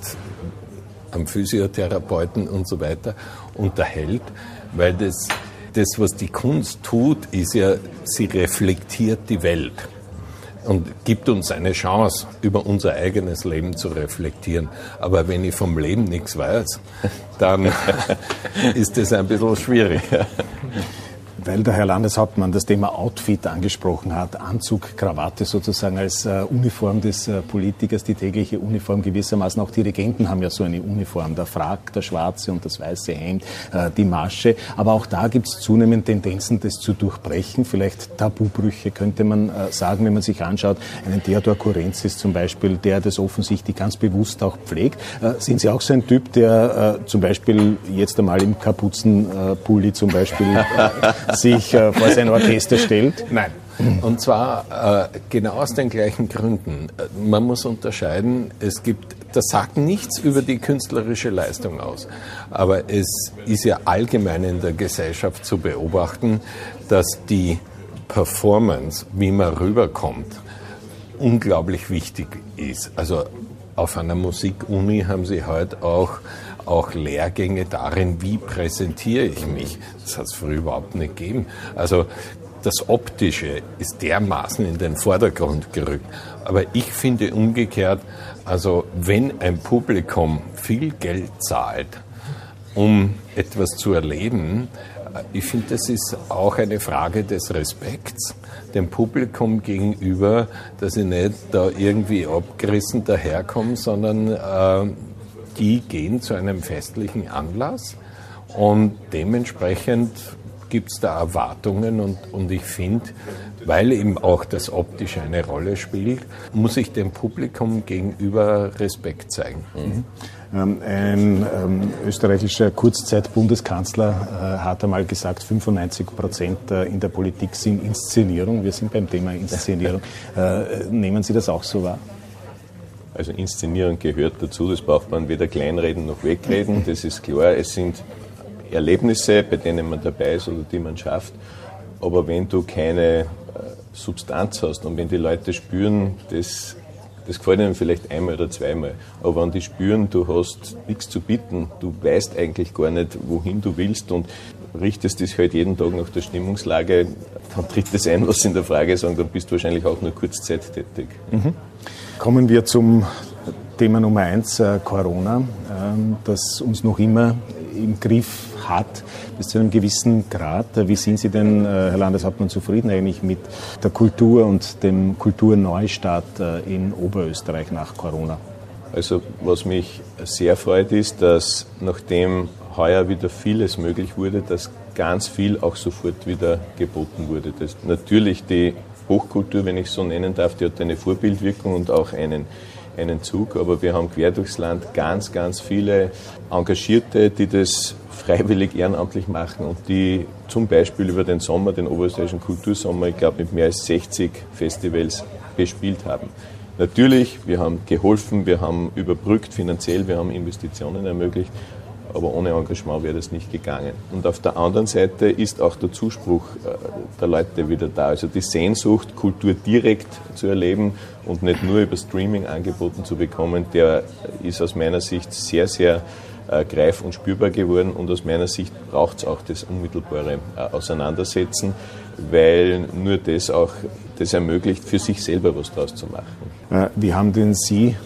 einem Physiotherapeuten und so weiter unterhält, weil das das, was die Kunst tut, ist ja, sie reflektiert die Welt und gibt uns eine Chance, über unser eigenes Leben zu reflektieren. Aber wenn ich vom Leben nichts weiß, dann ist das ein bisschen schwierig. Weil der Herr Landeshauptmann das Thema Outfit angesprochen hat, Anzug, Krawatte sozusagen als äh, Uniform des äh, Politikers, die tägliche Uniform gewissermaßen. Auch die Regenten haben ja so eine Uniform, der Frack, der schwarze und das weiße Hemd, äh, die Masche. Aber auch da gibt es zunehmend Tendenzen, das zu durchbrechen. Vielleicht Tabubrüche könnte man äh, sagen, wenn man sich anschaut. Einen Theodor Kurenzis zum Beispiel, der das offensichtlich ganz bewusst auch pflegt. Äh, sind Sie auch so ein Typ, der äh, zum Beispiel jetzt einmal im Kapuzenpulli zum Beispiel sich äh, vor sein Orchester stellt? Nein. Und zwar äh, genau aus den gleichen Gründen. Man muss unterscheiden, es gibt, das sagt nichts über die künstlerische Leistung aus. Aber es ist ja allgemein in der Gesellschaft zu beobachten, dass die Performance, wie man rüberkommt, unglaublich wichtig ist. Also auf einer Musikuni haben sie heute auch auch Lehrgänge darin, wie präsentiere ich mich. Das hat es früher überhaupt nicht gegeben. Also das Optische ist dermaßen in den Vordergrund gerückt. Aber ich finde umgekehrt, also wenn ein Publikum viel Geld zahlt, um etwas zu erleben, ich finde, das ist auch eine Frage des Respekts dem Publikum gegenüber, dass ich nicht da irgendwie abgerissen daherkomme, sondern äh, die gehen zu einem festlichen Anlass und dementsprechend gibt es da Erwartungen und, und ich finde, weil eben auch das Optische eine Rolle spielt, muss ich dem Publikum gegenüber Respekt zeigen. Mhm. Ähm, ein ähm, österreichischer Kurzzeit-Bundeskanzler äh, hat einmal gesagt, 95 Prozent äh, in der Politik sind Inszenierung. Wir sind beim Thema Inszenierung. Äh, nehmen Sie das auch so wahr? Also Inszenierung gehört dazu, das braucht man weder kleinreden noch wegreden, das ist klar. Es sind Erlebnisse, bei denen man dabei ist oder die man schafft. Aber wenn du keine äh, Substanz hast und wenn die Leute spüren, das, das gefällt ihnen vielleicht einmal oder zweimal, aber wenn die spüren, du hast nichts zu bieten, du weißt eigentlich gar nicht, wohin du willst und richtest dich halt jeden Tag nach der Stimmungslage, dann tritt das ein, was in der Frage sagen, dann bist du wahrscheinlich auch nur kurzzeittätig. Mhm. Kommen wir zum Thema Nummer eins, äh, Corona, äh, das uns noch immer im Griff hat, bis zu einem gewissen Grad. Wie sind Sie denn, äh, Herr Landeshauptmann, zufrieden eigentlich mit der Kultur und dem Kulturneustart äh, in Oberösterreich nach Corona? Also was mich sehr freut, ist, dass nachdem heuer wieder vieles möglich wurde, dass ganz viel auch sofort wieder geboten wurde. Das natürlich die Hochkultur, wenn ich so nennen darf, die hat eine Vorbildwirkung und auch einen, einen Zug. Aber wir haben quer durchs Land ganz, ganz viele Engagierte, die das freiwillig ehrenamtlich machen und die zum Beispiel über den Sommer, den Oberösterreichischen Kultursommer, ich glaube mit mehr als 60 Festivals bespielt haben. Natürlich, wir haben geholfen, wir haben überbrückt finanziell, wir haben Investitionen ermöglicht, aber ohne Engagement wäre das nicht gegangen. Und auf der anderen Seite ist auch der Zuspruch äh, der Leute wieder da. Also die Sehnsucht, Kultur direkt zu erleben und nicht nur über Streaming angeboten zu bekommen, der ist aus meiner Sicht sehr, sehr äh, greif- und spürbar geworden. Und aus meiner Sicht braucht es auch das unmittelbare äh, Auseinandersetzen, weil nur das auch das ermöglicht, für sich selber was draus zu machen. Äh, wie haben denn Sie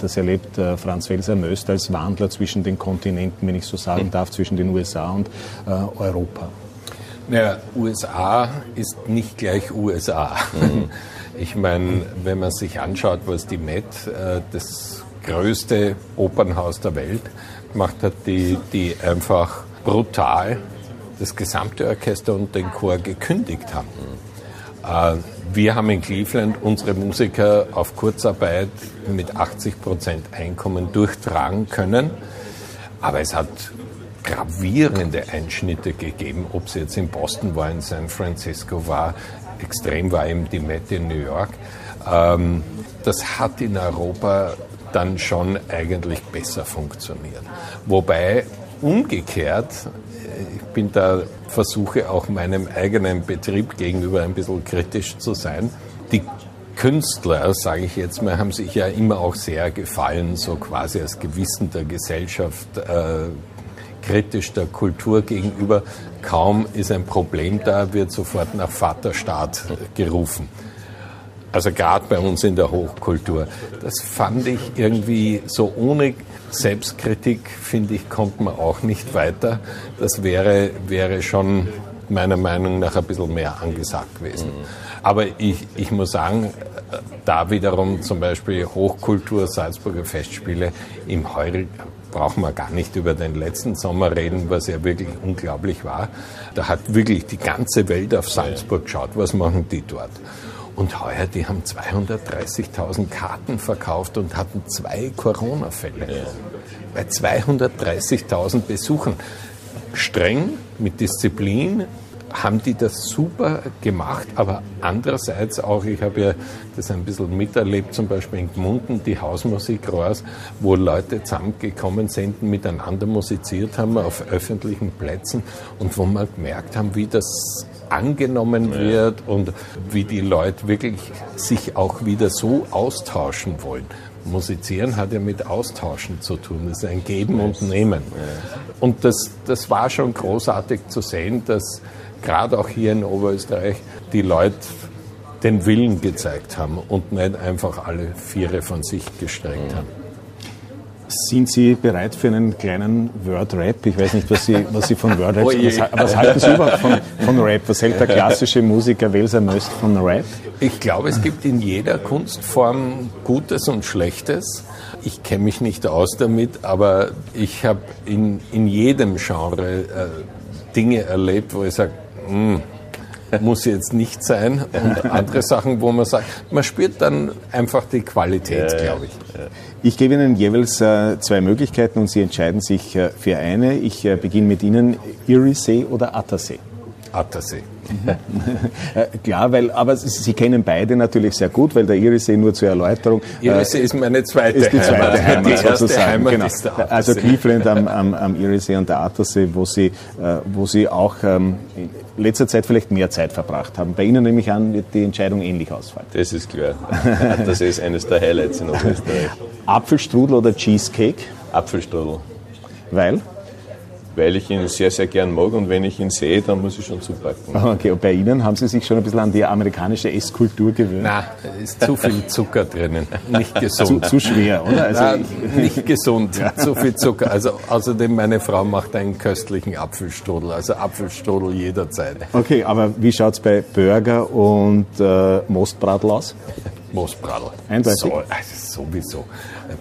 das erlebt, äh, Franz Welser Möst, als Wandler zwischen den Kontinenten, wenn ich so sagen darf, zwischen den USA und äh, Europa? Naja, USA ist nicht gleich USA. Mhm. Ich meine, wenn man sich anschaut, was die Met, das größte Opernhaus der Welt, gemacht hat, die, die einfach brutal das gesamte Orchester und den Chor gekündigt haben. Äh, wir haben in Cleveland unsere Musiker auf Kurzarbeit mit 80 Prozent Einkommen durchtragen können, aber es hat gravierende Einschnitte gegeben, ob es jetzt in Boston war, in San Francisco war, extrem war eben die Mette in New York. Ähm, das hat in Europa dann schon eigentlich besser funktioniert. Wobei umgekehrt, ich bin da, versuche auch meinem eigenen Betrieb gegenüber ein bisschen kritisch zu sein. Die Künstler, sage ich jetzt mal, haben sich ja immer auch sehr gefallen, so quasi als Gewissen der Gesellschaft, äh, kritisch der Kultur gegenüber. Kaum ist ein Problem da, wird sofort nach Vaterstaat gerufen. Also gerade bei uns in der Hochkultur. Das fand ich irgendwie so ohne Selbstkritik, finde ich, kommt man auch nicht weiter. Das wäre, wäre schon meiner Meinung nach ein bisschen mehr angesagt gewesen. Aber ich, ich muss sagen, da wiederum zum Beispiel Hochkultur, Salzburger Festspiele im Heurigen brauchen wir gar nicht über den letzten Sommer reden, was ja wirklich unglaublich war. Da hat wirklich die ganze Welt auf Salzburg geschaut. Was machen die dort? Und heuer, die haben 230.000 Karten verkauft und hatten zwei Corona-Fälle. Ja. Bei 230.000 Besuchern. Streng, mit Disziplin, haben die das super gemacht, aber andererseits auch, ich habe ja das ein bisschen miterlebt, zum Beispiel in Gmunden, die Hausmusik raus, wo Leute zusammengekommen sind, miteinander musiziert haben auf öffentlichen Plätzen und wo wir gemerkt haben, wie das angenommen ja. wird und wie die Leute wirklich sich auch wieder so austauschen wollen. Musizieren hat ja mit Austauschen zu tun. Das ist ein Geben und Nehmen. Und das, das war schon großartig zu sehen, dass gerade auch hier in Oberösterreich die Leute den Willen gezeigt haben und nicht einfach alle Viere von sich gestreckt haben. Sind Sie bereit für einen kleinen Word-Rap? Ich weiß nicht, was Sie, was Sie von Word-Rap oh was, was halten Sie überhaupt von, von Rap? Was hält der klassische Musiker Welser Möst von Rap? Ich glaube, es gibt in jeder Kunstform Gutes und Schlechtes. Ich kenne mich nicht aus damit, aber ich habe in, in jedem Genre äh, Dinge erlebt, wo ich sage, hm, muss jetzt nicht sein. Und andere Sachen, wo man sagt, man spürt dann einfach die Qualität, ja, glaube ich. Ja. Ich gebe Ihnen jeweils äh, zwei Möglichkeiten und Sie entscheiden sich äh, für eine. Ich äh, beginne mit Ihnen, Eriesee oder Attersee? Attersee. Äh, klar, weil, aber Sie kennen beide natürlich sehr gut, weil der Irisee nur zur Erläuterung. Irisee äh, ist meine zweite ist die zweite Heimat, Heimat die sozusagen. Heimat genau. also Cleveland am, am, am Irisee und der Attersee, wo Sie, äh, wo Sie auch ähm, in letzter Zeit vielleicht mehr Zeit verbracht haben. Bei Ihnen nehme ich an, wird die Entscheidung ähnlich ausfallen. Das ist klar. Das ist eines der Highlights in Oberösterreich. Apfelstrudel oder Cheesecake? Apfelstrudel. Weil? Weil ich ihn sehr, sehr gern mag und wenn ich ihn sehe, dann muss ich schon zupacken. Okay, und bei Ihnen haben Sie sich schon ein bisschen an die amerikanische Esskultur gewöhnt? Nein, ist zu viel Zucker drinnen, nicht gesund. Zu, zu schwer, oder? Also Nein, nicht gesund, ja. zu viel Zucker. Also außerdem, meine Frau macht einen köstlichen Apfelstrudel, also Apfelstrudel jederzeit. Okay, aber wie schaut es bei Burger und äh, Mostbradl aus? Mostbradl. Eindeutig? So, also sowieso.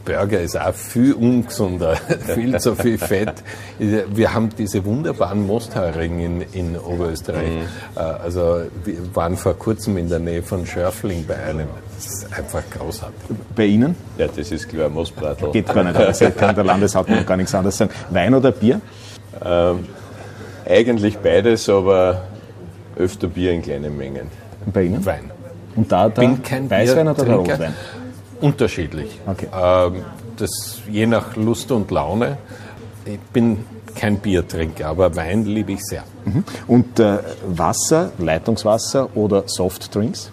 Burger ist auch viel ungesunder, viel zu viel Fett. Wir haben diese wunderbaren Mostheringe in, in Oberösterreich. Mhm. Äh, also wir waren vor kurzem in der Nähe von Schörfling bei einem. Das ist einfach großartig. Bei Ihnen? Ja, das ist klar, Mostbratl. Geht gar nicht anders. kann der Landeshauptmann gar nichts anderes sagen. Wein oder Bier? Ähm, eigentlich beides, aber öfter Bier in kleinen Mengen. Bei Ihnen? Wein. Und da, da Bin kein Weißwein oder Rotwein? Unterschiedlich. Okay. Ähm, das je nach Lust und Laune. Ich bin kein Bier trinke, aber Wein liebe ich sehr. Mhm. Und äh, Wasser, Leitungswasser oder Softdrinks?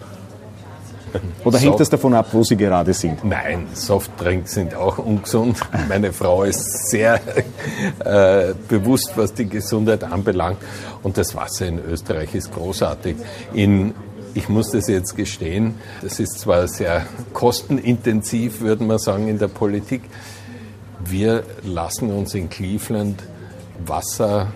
Oder hängt das davon ab, wo Sie gerade sind? Nein, Softdrinks sind auch ungesund. Meine Frau ist sehr äh, bewusst, was die Gesundheit anbelangt. Und das Wasser in Österreich ist großartig. In ich muss das jetzt gestehen, das ist zwar sehr kostenintensiv, würde man sagen, in der Politik. Wir lassen uns in Cleveland Wasser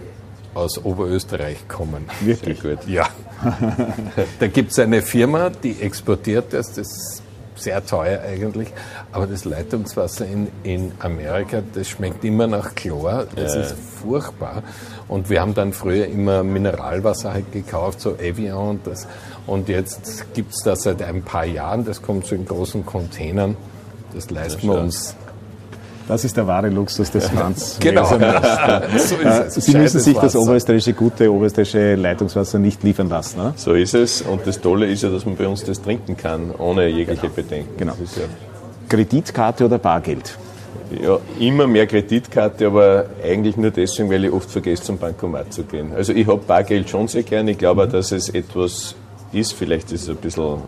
aus Oberösterreich kommen. Wirklich gut. Ja. da gibt es eine Firma, die exportiert das. Das ist sehr teuer eigentlich. Aber das Leitungswasser in, in Amerika, das schmeckt immer nach Chlor. Das ja. ist furchtbar. Und wir haben dann früher immer Mineralwasser halt gekauft, so Evian und das. Und jetzt gibt es das seit ein paar Jahren. Das kommt so in großen Containern. Das leisten wir uns das ist der wahre Luxus des Lands. genau. so Sie müssen sich das oberösterreichische, gute oberösterreichische Leitungswasser nicht liefern lassen. Ne? So ist es. Und das Tolle ist ja, dass man bei uns das trinken kann, ohne jegliche genau. Bedenken. Genau. Ja Kreditkarte oder Bargeld? Ja, immer mehr Kreditkarte, aber eigentlich nur deswegen, weil ich oft vergesse, zum Bankomat zu gehen. Also ich habe Bargeld schon sehr gerne. Ich glaube, mhm. dass es etwas ist, vielleicht ist es ein bisschen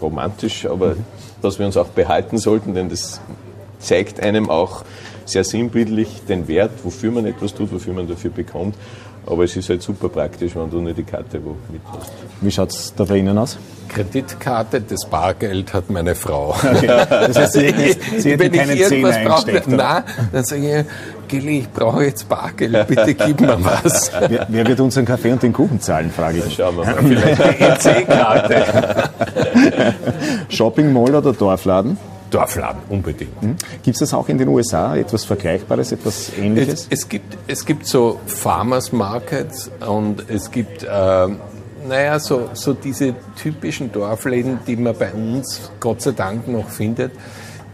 romantisch, aber mhm. dass wir uns auch behalten sollten, denn das zeigt einem auch sehr sinnbildlich den Wert, wofür man etwas tut, wofür man dafür bekommt. Aber es ist halt super praktisch, wenn du nur die Karte wo mitnimmst. Wie schaut es da bei Ihnen aus? Kreditkarte, das Bargeld hat meine Frau. Okay. Das heißt, Sie hätten, Sie hätten Wenn keine ich irgendwas brauche, nein, dann sage ich, Gilly, ich brauche jetzt Bargeld, bitte gib mir was. Wer, wer, wird unseren Kaffee und den Kuchen zahlen, frage ich. Schauen wir mal. Vielleicht die EC-Karte. Shopping Mall oder Dorfladen? Dorfladen, unbedingt. Mhm. Gibt es das auch in den USA, etwas Vergleichbares, etwas Ähnliches? Es, es, gibt, es gibt so Farmers Markets und es gibt, äh, naja, so, so diese typischen Dorfläden, die man bei uns Gott sei Dank noch findet,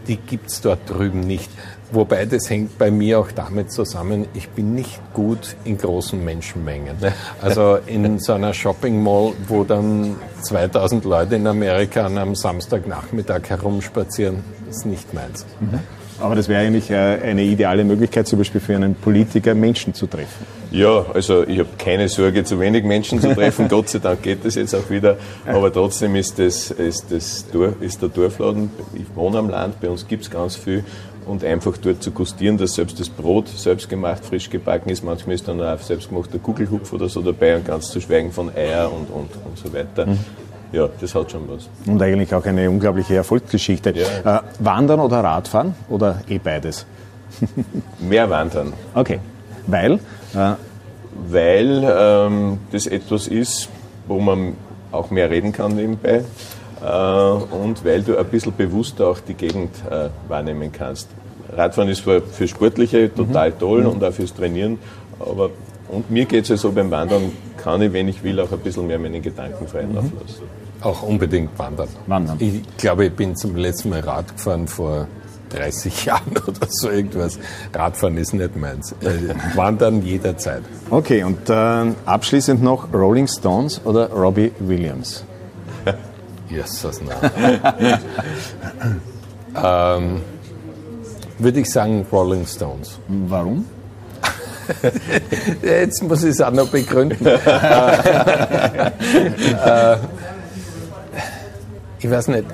die gibt es dort drüben nicht. Wobei das hängt bei mir auch damit zusammen, ich bin nicht gut in großen Menschenmengen. Also in so einer Shopping Mall, wo dann 2000 Leute in Amerika an einem Samstagnachmittag herumspazieren, ist nicht meins. Mhm. Aber das wäre eigentlich äh, eine ideale Möglichkeit, zum Beispiel für einen Politiker Menschen zu treffen. Ja, also ich habe keine Sorge, zu wenig Menschen zu treffen. Gott sei Dank geht das jetzt auch wieder. Aber trotzdem ist, das, ist, das, ist der Dorfladen, ich wohne am Land, bei uns gibt es ganz viel und einfach dort zu gustieren, dass selbst das Brot selbst gemacht, frisch gebacken ist. Manchmal ist dann auch selbstgemachter Kugelhupf oder so dabei und ganz zu schweigen von Eier und, und, und so weiter. Mhm. Ja, das hat schon was. Und eigentlich auch eine unglaubliche Erfolgsgeschichte. Ja. Äh, wandern oder Radfahren oder eh beides? Mehr Wandern. Okay. Weil? Äh, Weil ähm, das etwas ist, wo man auch mehr reden kann nebenbei und weil du ein bisschen bewusster auch die Gegend äh, wahrnehmen kannst. Radfahren ist für, für Sportliche total mhm. toll mhm. und auch fürs Trainieren, aber und mir geht es ja so beim Wandern, kann ich, wenn ich will, auch ein bisschen mehr meinen Gedanken freien mhm. lassen. Auch unbedingt wandern. Wandern. Ich glaube, ich bin zum letzten Mal Rad gefahren vor 30 Jahren oder so irgendwas. Radfahren ist nicht meins. Äh, wandern jederzeit. Okay, und äh, abschließend noch Rolling Stones oder Robbie Williams? Jesus, ähm, Würde ich sagen Rolling Stones. Warum? Jetzt muss ich es auch noch begründen. äh, ich weiß nicht,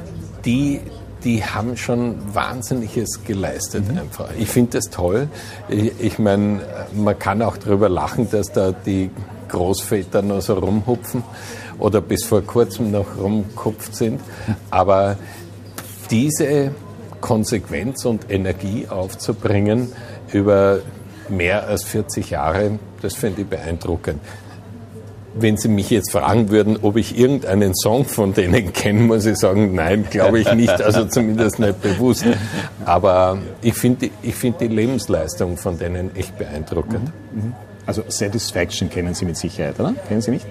die, die haben schon Wahnsinniges geleistet mhm. einfach. Ich finde das toll. Ich, ich meine, man kann auch darüber lachen, dass da die Großväter noch so rumhupfen oder bis vor kurzem noch rumkupft sind. Aber diese Konsequenz und Energie aufzubringen über mehr als 40 Jahre, das finde ich beeindruckend. Wenn Sie mich jetzt fragen würden, ob ich irgendeinen Song von denen kenne, muss ich sagen, nein, glaube ich nicht, also zumindest nicht bewusst. Aber ich finde ich find die Lebensleistung von denen echt beeindruckend. Mhm. mhm. Also Satisfaction kennen Sie mit Sicherheit, oder? Kennen Sie nicht?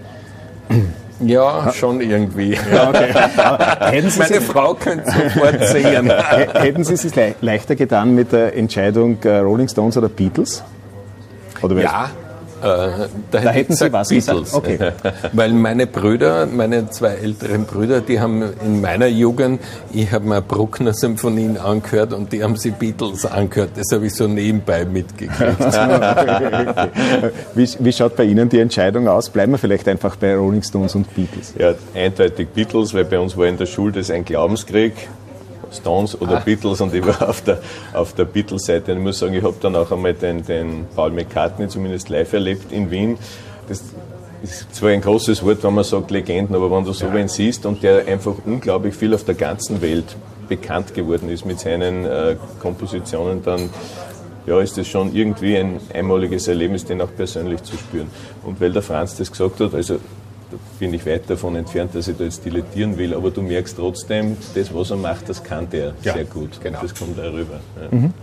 Ja, schon irgendwie. Ja, okay. Meine Frau könnte sofort sehen. Hätten Sie es sich leichter getan mit der Entscheidung äh, Rolling Stones oder Beatles? Oder ja, Äh, da, da hätten Sie was Beatles. Okay. Weil meine Brüder, meine zwei älteren Brüder, die haben in meiner Jugend, ich habe mir Bruckner Symphonien angehört und die haben sie Beatles angehört. Das habe ich so nebenbei mitgekriegt. wie, wie, schaut bei Ihnen die Entscheidung aus? Bleiben wir vielleicht einfach bei Rolling Stones und Beatles? Ja, eindeutig Beatles, weil bei uns war in der Schule das ein Glaubenskrieg. Stones oder ah. Beatles und ich war auf der, auf der Beatles-Seite. Ich muss sagen, ich habe dann auch einmal den, den Paul McCartney zumindest live erlebt in Wien. Das ist zwar ein großes Wort, wenn man sagt Legenden, aber wenn du so ja. wen siehst und der einfach unglaublich viel auf der ganzen Welt bekannt geworden ist mit seinen äh, Kompositionen, dann ja, ist das schon irgendwie ein einmaliges Erlebnis, den auch persönlich zu spüren. Und weil der Franz das gesagt hat, also bin ich weit davon entfernt, dass ich da jetzt dilettieren will, aber du merkst trotzdem, das, was er macht, das kann der ja, sehr gut. Genau. Das kommt darüber. Ja. Mhm.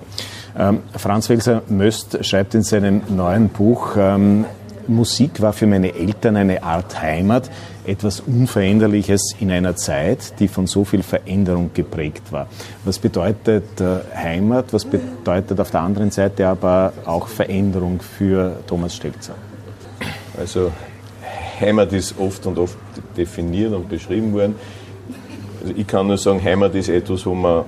Ähm, Franz Welser Möst schreibt in seinem neuen Buch, ähm, Musik war für meine Eltern eine Art Heimat, etwas Unveränderliches in einer Zeit, die von so viel Veränderung geprägt war. Was bedeutet äh, Heimat? Was bedeutet auf der anderen Seite aber auch Veränderung für Thomas Stelzer? Also Heimat ist oft und oft definiert und beschrieben worden. Also ich kann nur sagen, Heimat ist etwas, wo man,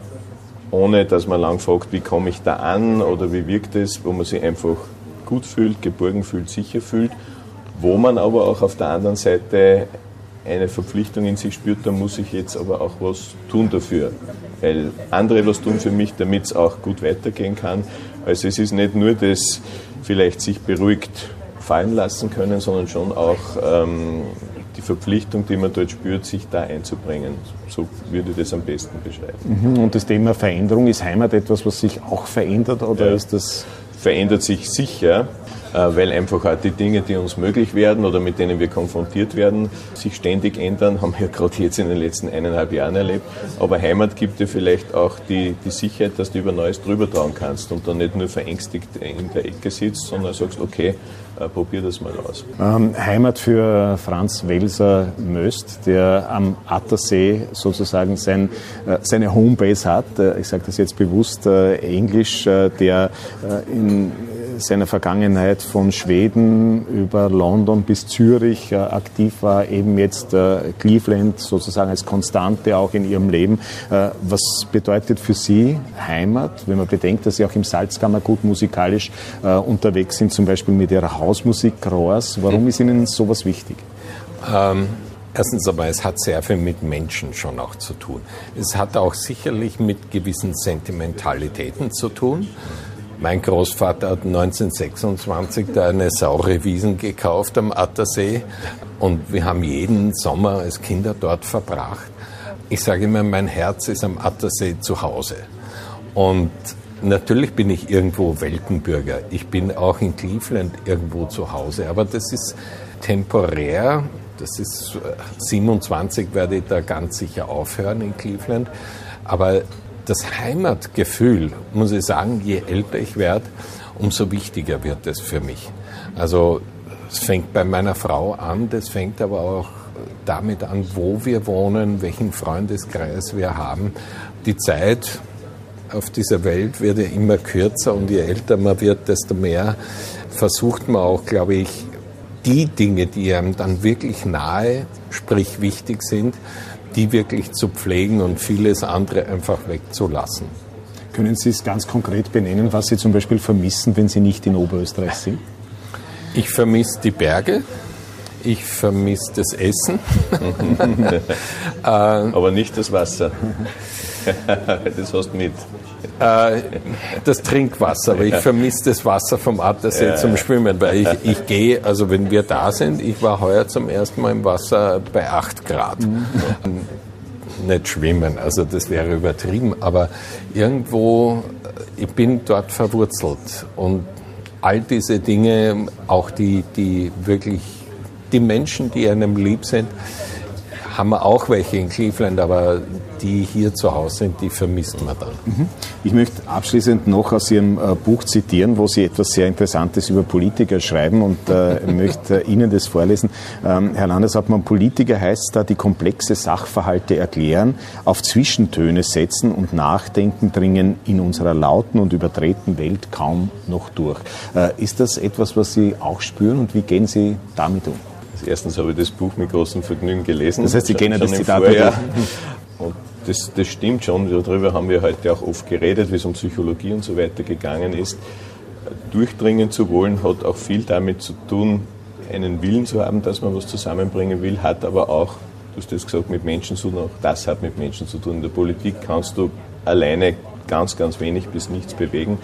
ohne dass man lang fragt, wie komme ich da an oder wie wirkt es, wo man sich einfach gut fühlt, geborgen fühlt, sicher fühlt, wo man aber auch auf der anderen Seite eine Verpflichtung in sich spürt, da muss ich jetzt aber auch was tun dafür. Weil andere was tun für mich, damit es auch gut weitergehen kann. Also es ist nicht nur das vielleicht sich beruhigt fallen lassen können, sondern schon auch ähm, die Verpflichtung, die man dort spürt, sich da einzubringen. So würde ich das am besten beschreiben. Mhm. Und das Thema Veränderung, ist Heimat etwas, was sich auch verändert oder ja, ist das? Verändert sich sicher. Äh, weil einfach auch die Dinge, die uns möglich werden oder mit denen wir konfrontiert werden, sich ständig ändern, haben wir gerade jetzt in den letzten eineinhalb Jahren erlebt. Aber Heimat gibt dir vielleicht auch die, die Sicherheit, dass du über Neues drüber trauen kannst und dann nicht nur verängstigt in der Ecke sitzt, sondern sagst, okay, äh, probier das mal aus. Ähm, Heimat für Franz Welser Möst, der am Attersee sozusagen sein, äh, seine Homebase hat. Ich sage das jetzt bewusst Englisch, der in seiner Vergangenheit von Schweden über London bis Zürich äh, aktiv war, eben jetzt äh, Cleveland sozusagen als Konstante auch in ihrem Leben. Äh, was bedeutet für Sie Heimat, wenn man bedenkt, dass Sie auch im Salzkammergut musikalisch unterwegs sind, zum Beispiel mit Ihrer Hausmusik Rohrs? Warum ist Ihnen sowas wichtig? Ähm Erstens aber, es hat sehr viel mit Menschen schon auch zu tun. Es hat auch sicherlich mit gewissen Sentimentalitäten zu tun. Mein Großvater hat 1926 da eine saure Wiesen gekauft am Attersee und wir haben jeden Sommer als Kinder dort verbracht. Ich sage immer, mein Herz ist am Attersee zu Hause. Und natürlich bin ich irgendwo Weltenbürger. Ich bin auch in Cleveland irgendwo zu Hause, aber das ist temporär. Das ist 27 äh, werde ich da ganz sicher aufhören in Cleveland. Aber das Heimatgefühl, muss ich sagen, je älter ich werde, umso wichtiger wird es für mich. Also es fängt bei meiner Frau an, das fängt aber auch damit an, wo wir wohnen, welchen Freundeskreis wir haben. Die Zeit auf dieser Welt wird ja immer kürzer und je älter man wird, desto mehr versucht man auch, glaube ich, die Dinge, die einem dann wirklich nahe, sprich wichtig sind, die wirklich zu pflegen und vieles andere einfach wegzulassen. Können Sie es ganz konkret benennen, was Sie zum Beispiel vermissen, wenn Sie nicht in Oberösterreich sind? Ich vermisse die Berge. Ich vermisse das Essen. Aber nicht das Wasser. das hast du mit. Äh, das Trinkwasser, aber ich vermisse das Wasser vom Attersee ja, zum Schwimmen, weil ich, ich gehe, also wenn wir da sind, ich war heuer zum ersten Mal im Wasser bei 8 Grad. Mhm. Nicht schwimmen, also das wäre übertrieben, aber irgendwo, ich bin dort verwurzelt und all diese Dinge, auch die, die wirklich, die Menschen, die einem lieb sind, haben wir auch welche in Cleveland, aber die hier zu Hause sind, die vermisst man dann. Mhm. Ich möchte abschließend noch aus Ihrem äh, Buch zitieren, wo Sie etwas sehr Interessantes über Politiker schreiben und äh, möchte Ihnen das vorlesen. Ähm, Herr Landeshauptmann, Politiker heißt da, die komplexe Sachverhalte erklären, auf Zwischentöne setzen und Nachdenken dringen in unserer lauten und überdrehten Welt kaum noch durch. Äh, ist das etwas, was Sie auch spüren und wie gehen Sie damit um? Erstens habe ich das Buch mit großem Vergnügen gelesen. Das heißt, Sie kennen das Zitat. Und das, das stimmt schon, darüber haben wir heute auch oft geredet, wie es um Psychologie und so weiter gegangen ist. Durchdringen zu wollen hat auch viel damit zu tun, einen Willen zu haben, dass man was zusammenbringen will, hat aber auch, du hast das gesagt, mit Menschen zu tun, auch das hat mit Menschen zu tun. In der Politik kannst du alleine ganz, ganz wenig bis nichts bewegen.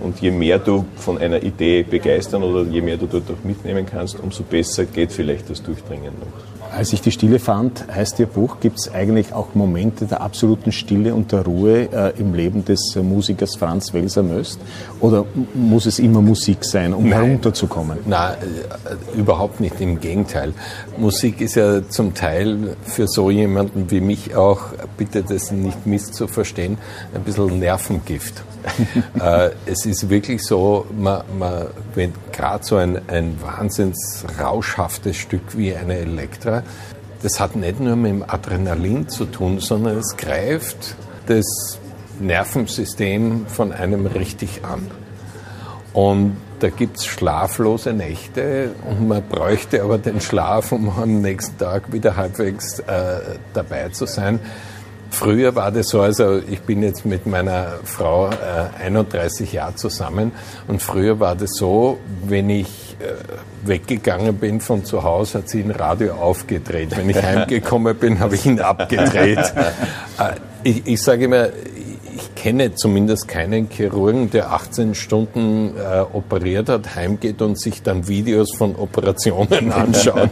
Und je mehr du von einer Idee begeistern oder je mehr du dort auch mitnehmen kannst, umso besser geht vielleicht das Durchdringen noch. Als ich die Stille fand, heißt Ihr Buch, gibt es eigentlich auch Momente der absoluten Stille und der Ruhe äh, im Leben des äh, Musikers Franz Welser Möst? Oder muss es immer Musik sein, um Nein. herunterzukommen? Nein, äh, überhaupt nicht. Im Gegenteil. Musik ist ja zum Teil für so jemanden wie mich auch, bitte das nicht misszuverstehen, ein bisschen Nervengift. äh, es ist wirklich so, man, man, wenn gerade so ein, ein wahnsinns rauschhaftes Stück wie eine Elektra, das hat nicht nur mit dem Adrenalin zu tun, sondern es greift das Nervensystem von einem richtig an. Und da gibt es schlaflose Nächte und man bräuchte aber den Schlaf, um am nächsten Tag wieder halbwegs äh, dabei zu sein. Früher war das so, also ich bin jetzt mit meiner Frau äh, 31 Jahre zusammen und früher war das so, wenn ich äh, weggegangen bin von zu Hause, hat sie ein Radio aufgedreht. Wenn ich heimgekommen bin, habe ich ihn abgedreht. äh, ich, ich sage immer, ich kenne zumindest keinen Chirurgen, der 18 Stunden äh, operiert hat, heimgeht und sich dann Videos von Operationen anschaut.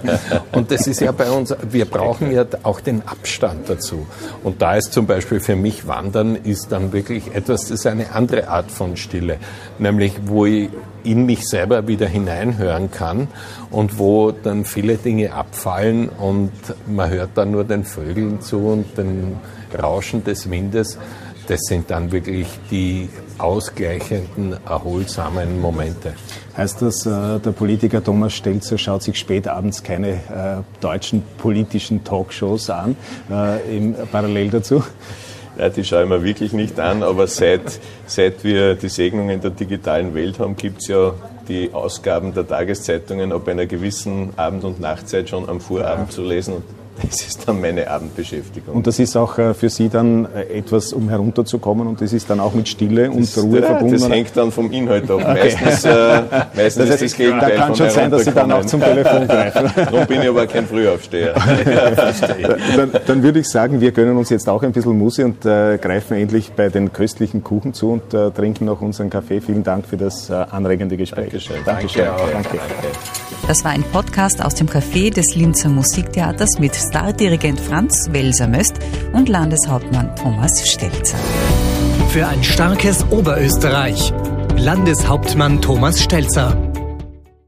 und das ist ja bei uns, wir brauchen ja auch den Abstand dazu. Und da ist zum Beispiel für mich Wandern ist dann wirklich etwas, das ist eine andere Art von Stille, nämlich wo ich in mich selber wieder hineinhören kann und wo dann viele Dinge abfallen und man hört dann nur den Vögeln zu und den Rauschen des Windes das sind dann wirklich die ausgleichenden, erholsamen Momente. Heißt das, äh, der Politiker Thomas Stelzer schaut sich spät abends keine äh, deutschen politischen Talkshows an, äh, parallel dazu? Ja, die schaue ich mir wirklich nicht an, aber seit, seit wir die Segnungen der digitalen Welt haben, gibt es ja die Ausgaben der Tageszeitungen ab einer gewissen Abend- und Nachtzeit schon am Vorabend zu lesen. Und das ist dann meine Abendbeschäftigung. Und das ist auch äh, für Sie dann äh, etwas, um herunterzukommen und das ist dann auch mit Stille und das, Ruhe ja, verbunden? Das hängt dann vom Inhalt ab. Okay. Meistens, äh, meistens das heißt, ist das Gegenteil Da kann schon sein, dass Sie dann auch zum Telefon greifen. Darum bin ich aber kein Frühaufsteher. dann, dann, würde ich sagen, wir gönnen uns jetzt auch ein bisschen Musse und äh, greifen endlich bei den köstlichen Kuchen zu und äh, trinken noch unseren Kaffee. Vielen Dank für das äh, anregende Gespräch. Dankeschön. Dankeschön. Danke. Danke. Das war ein Podcast aus dem Café des Linzer Musiktheaters mit Stardirigent Franz Welser-Möst und Landeshauptmann Thomas Stelzer. Für ein starkes Oberösterreich. Landeshauptmann Thomas Stelzer.